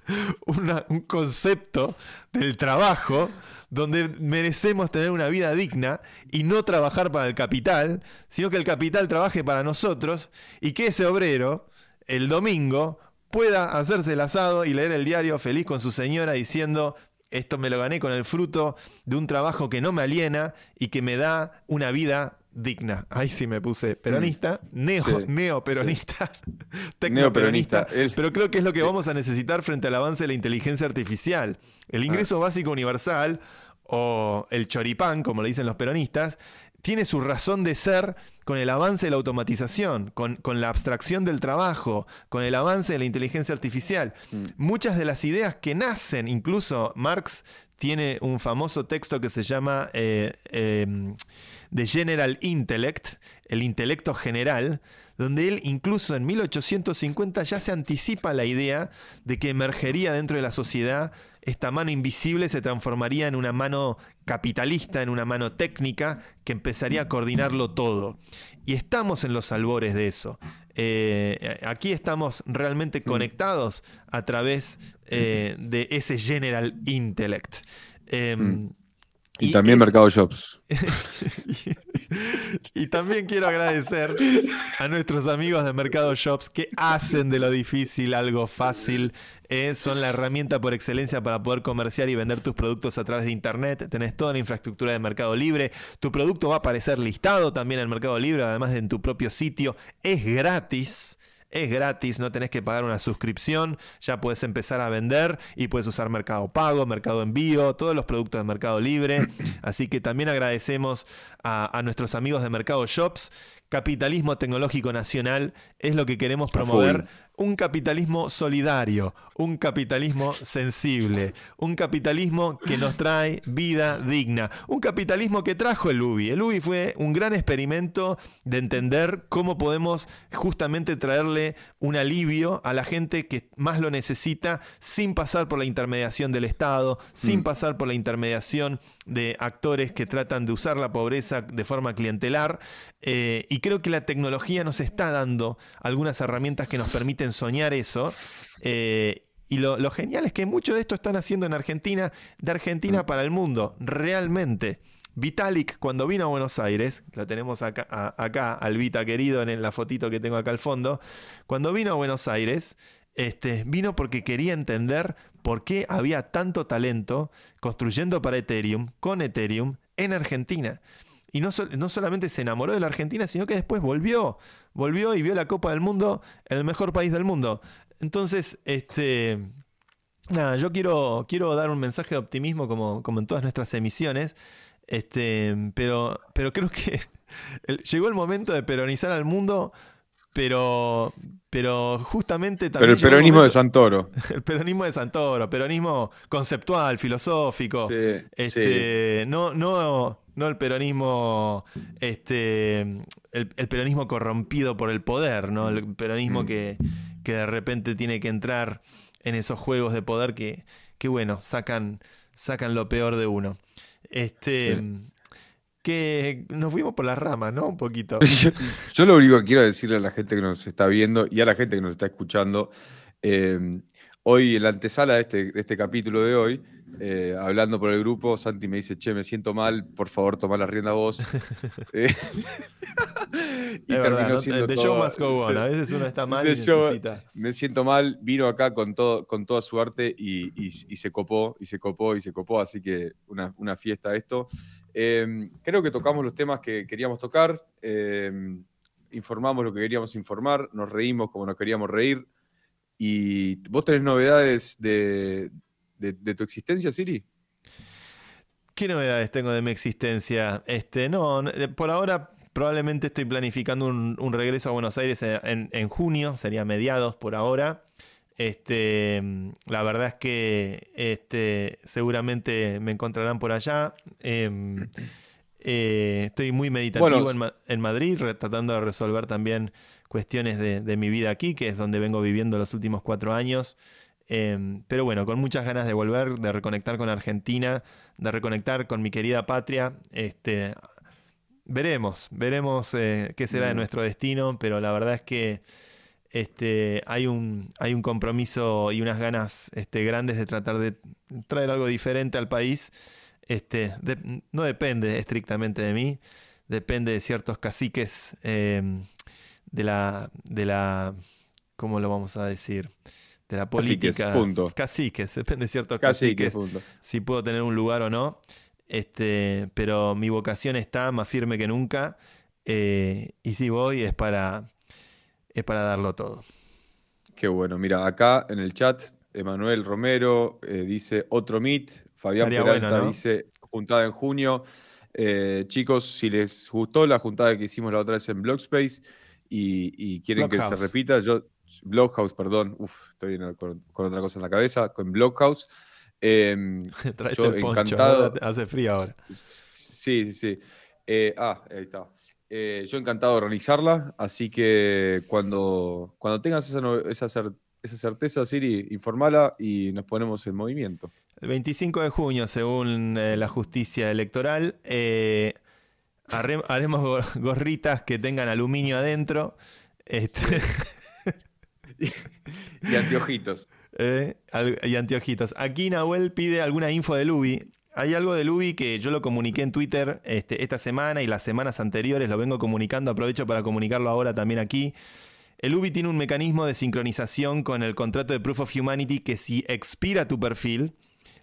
C: un concepto del trabajo donde merecemos tener una vida digna y no trabajar para el capital, sino que el capital trabaje para nosotros y que ese obrero el domingo pueda hacerse el asado y leer el diario feliz con su señora diciendo, esto me lo gané con el fruto de un trabajo que no me aliena y que me da una vida digna. Ahí sí me puse peronista, mm. neo, neoperonista, tecnoperonista. Pero creo que es lo que vamos a necesitar frente al avance de la inteligencia artificial. El ah. ingreso básico universal, o el choripán, como le dicen los peronistas, tiene su razón de ser con el avance de la automatización, con, la abstracción del trabajo, con el avance de la inteligencia artificial. Mm. Muchas de las ideas que nacen, incluso Marx tiene un famoso texto que se llama eh, em, The General Intellect, el intelecto general, donde él incluso en 1850 ya se anticipa la idea de que emergería dentro de la sociedad esta mano invisible se transformaría en una mano capitalista, en una mano técnica que empezaría a coordinarlo todo. Y estamos en los albores de eso. Eh, aquí estamos realmente conectados a través eh, de ese general intellect. Em,
A: Mm. Y, también
C: es-
A: Mercado Shops.
C: y también quiero agradecer a nuestros amigos de Mercado Shops que hacen de lo difícil algo fácil. eh, son la herramienta por excelencia para poder comerciar y vender tus productos a través de Internet. Tenés toda la infraestructura de Mercado Libre. Tu producto va a aparecer listado también en Mercado Libre, además de en tu propio sitio. Es gratis. Es gratis, no tenés que pagar una suscripción, ya puedes empezar a vender y puedes usar Mercado Pago, Mercado Envío, todos los productos de Mercado Libre. Así que también agradecemos a, a nuestros amigos de Mercado Shops. Capitalismo tecnológico nacional es lo que queremos promover. Un capitalismo solidario, un capitalismo sensible, un capitalismo que nos trae vida digna, un capitalismo que trajo el UBI. El UBI fue un gran experimento de entender cómo podemos justamente traerle un alivio a la gente que más lo necesita sin pasar por la intermediación del Estado, sin pasar por la intermediación de actores que tratan de usar la pobreza de forma clientelar. Eh, y creo que la tecnología nos está dando algunas herramientas que nos permiten soñar eso. Eh, y lo, lo genial es que mucho de esto están haciendo en Argentina, de Argentina para el mundo, realmente. Vitalik, cuando vino a Buenos Aires, lo tenemos acá, a- acá al Vita querido en la fotito que tengo acá al fondo, cuando vino a Buenos Aires, este, vino porque quería entender por qué había tanto talento construyendo para Ethereum, con Ethereum, en Argentina. Y no, no solamente se enamoró de la Argentina, sino que después volvió. Volvió y vio la Copa del Mundo, el mejor país del mundo. Entonces, este. Nada, yo quiero, quiero dar un mensaje de optimismo como, como en todas nuestras emisiones. Este, pero, pero creo que el- llegó el momento de peronizar al mundo, pero, pero justamente
A: Pero
C: también.
A: el
C: llegó
A: peronismo de
C: momento-
A: Santoro.
C: el peronismo de Santoro, peronismo conceptual, filosófico.
A: Sí,
C: Este, no, no, no el peronismo, este, el, el peronismo corrompido por el poder, ¿no? El peronismo
A: Mm.
C: que, que de repente tiene que entrar en esos juegos de poder que, que bueno, sacan, sacan lo peor de uno. Este.
A: Sí.
C: Que nos fuimos por las ramas, ¿no? Un poquito.
A: Yo, yo lo único que quiero decirle a la gente que nos está viendo y a la gente que nos está escuchando, eh, hoy en la antesala de este, de este capítulo de hoy, eh, hablando por el grupo, Santi me dice, che, me siento mal, por favor, toma la rienda vos. Eh, y
C: Es verdad, ¿no?
A: siendo
C: The
A: todo-
C: show must go on. A veces uno está mal y
A: show-
C: necesita.
A: me siento mal, vino acá con, todo, con toda su arte y, y- y se copó, y se copó, y se copó, así que una, una fiesta esto. Eh, creo que tocamos los temas que queríamos tocar, eh, informamos lo que queríamos informar, nos reímos como nos queríamos reír. ¿Y vos tenés novedades de, de- de tu existencia, Siri?
C: ¿Qué novedades tengo de mi existencia? Este, no, eh, por ahora probablemente estoy planificando un, un regreso a Buenos Aires en, en junio, sería mediados por ahora. Este, la verdad es que este, seguramente me encontrarán por allá. Em, eh, estoy muy meditativo
A: Bueno,
C: en, Ma- en Madrid, tratando de resolver también cuestiones de, de mi vida aquí, que es donde vengo viviendo los últimos cuatro años. Em, pero bueno, con muchas ganas de volver, de reconectar con Argentina, de reconectar con mi querida patria. Este, veremos, veremos eh, qué será de
A: Mm.
C: nuestro destino, pero la verdad es que este, hay, un, hay un compromiso y unas ganas este, grandes de tratar de traer algo diferente al país. Este, de- no depende estrictamente de mí, depende de ciertos caciques em, de la, de la, ¿cómo lo vamos a decir? De la
A: Caciques,
C: política.
A: punto.
C: Caciques, depende de ciertos
A: Casi que
C: caciques
A: punto.
C: si puedo tener un lugar o no. Este, pero mi vocación está más firme que nunca. eh, y si voy es para, es para darlo todo.
A: Qué bueno. Mira, acá en el chat, Emanuel Romero eh, dice otro meet. Fabián
C: Estaría
A: Peralta
C: bueno, ¿no?
A: dice juntada en junio. Eh, chicos, si les gustó la juntada que hicimos la otra vez en Blogspace y, y quieren que se repita, yo. Bloghouse, perdón. Uf, estoy en- con, con otra cosa en la cabeza. Con Bloghouse. em, Yo
C: el
A: encantado.
C: hace frío ahora.
A: Sí, sí, sí. Eh, ah, ahí está. Eh, yo encantado de organizarla, así que cuando, cuando tengas esa, esa, cer- esa certeza, Siri, informala y nos ponemos en movimiento.
C: El 25 de junio, según eh, la justicia electoral, eh, haremos go- gorritas que tengan aluminio adentro. Este,
A: Y anteojitos.
C: eh, y anteojitos. Aquí Nahuel pide alguna info de Lubi. Hay algo de Lubi que yo lo comuniqué en Twitter este, esta semana y las semanas anteriores, lo vengo comunicando, aprovecho para comunicarlo ahora también aquí. El Ubi tiene un mecanismo de sincronización con el contrato de Proof of Humanity que si expira tu perfil,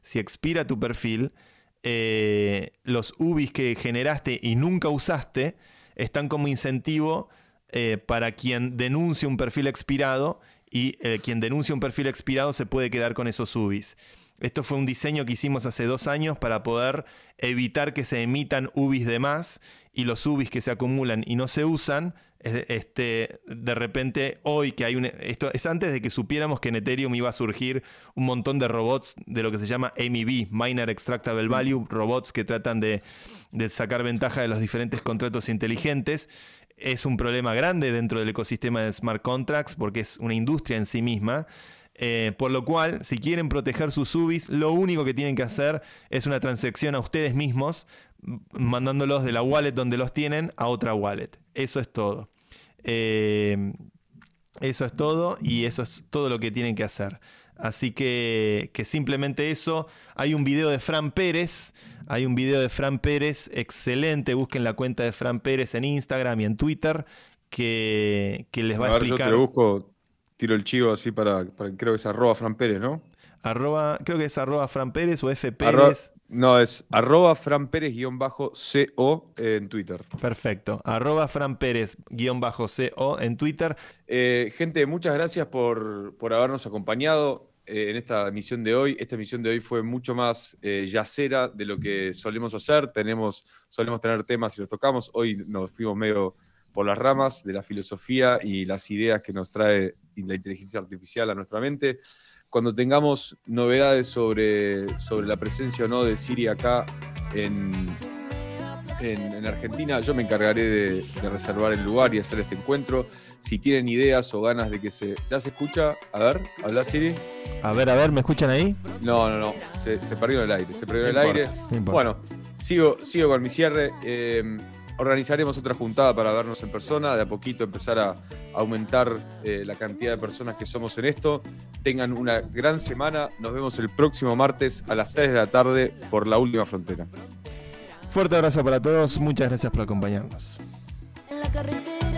C: si expira tu perfil, eh, los UBIs que generaste y nunca usaste están como incentivo eh, para quien denuncie un perfil expirado y eh, quien denuncia un perfil expirado se puede quedar con esos UBIs. Esto fue un diseño que hicimos hace dos años para poder evitar que se emitan UBIs de más y los UBIs que se acumulan y no se usan, este, de repente hoy que hay un... Esto es antes de que supiéramos que en Ethereum iba a surgir un montón de robots de lo que se llama MEV, Miner Extractable Value, robots que tratan de, de sacar ventaja de los diferentes contratos inteligentes. Es un problema grande dentro del ecosistema de smart contracts porque es una industria en sí misma. Eh, por lo cual, si quieren proteger sus UBIs, lo único que tienen que hacer es una transacción a ustedes mismos, mandándolos de la wallet donde los tienen a otra wallet. Eso es todo. Eh, eso es todo y eso es todo lo que tienen que hacer. Así que, que simplemente eso. Hay un video de Fran Pérez. Hay un video de Fran Pérez excelente. Busquen la cuenta de Fran Pérez en Instagram y en Twitter que, que les va a,
A: A ver, yo te
C: explicar.
A: lo busco, tiro el chivo así para, para- creo que es arroba Fran Pérez, ¿no?
C: Arroba, creo que es arroba Fran Pérez o F
A: Arroba- no, es arroba Fran Pérez guion bajo CO en Twitter.
C: Perfecto. Arroba Fran Pérez guion bajo CO en Twitter.
A: Eh, gente, muchas gracias por, por habernos acompañado eh, en esta emisión de hoy. Esta emisión de hoy fue mucho más eh, yacera de lo que solemos hacer. Tenemos, solemos tener temas y los tocamos. Hoy nos fuimos medio por las ramas de la filosofía y las ideas que nos trae la inteligencia artificial a nuestra mente. Cuando tengamos novedades sobre, sobre la presencia o no de Siri acá en, en, en Argentina, yo me encargaré de, de reservar el lugar y hacer este encuentro. Si tienen ideas o ganas de que se... ¿Ya se escucha? A ver, habla Siri.
C: A ver, a ver, ¿me escuchan ahí?
A: No, no, no. Se, se perdió en el aire. Se perdió
C: No
A: el
C: importa,
A: aire.
C: no importa.
A: Bueno, sigo, sigo con mi cierre. Eh, organizaremos otra juntada para vernos en persona. De a poquito empezar a aumentar eh, la cantidad de personas que somos en esto. Tengan una gran semana. Nos vemos el próximo martes a las 3 de la tarde por La Última Frontera.
C: Fuerte abrazo para todos. Muchas gracias por acompañarnos.
B: En la carretera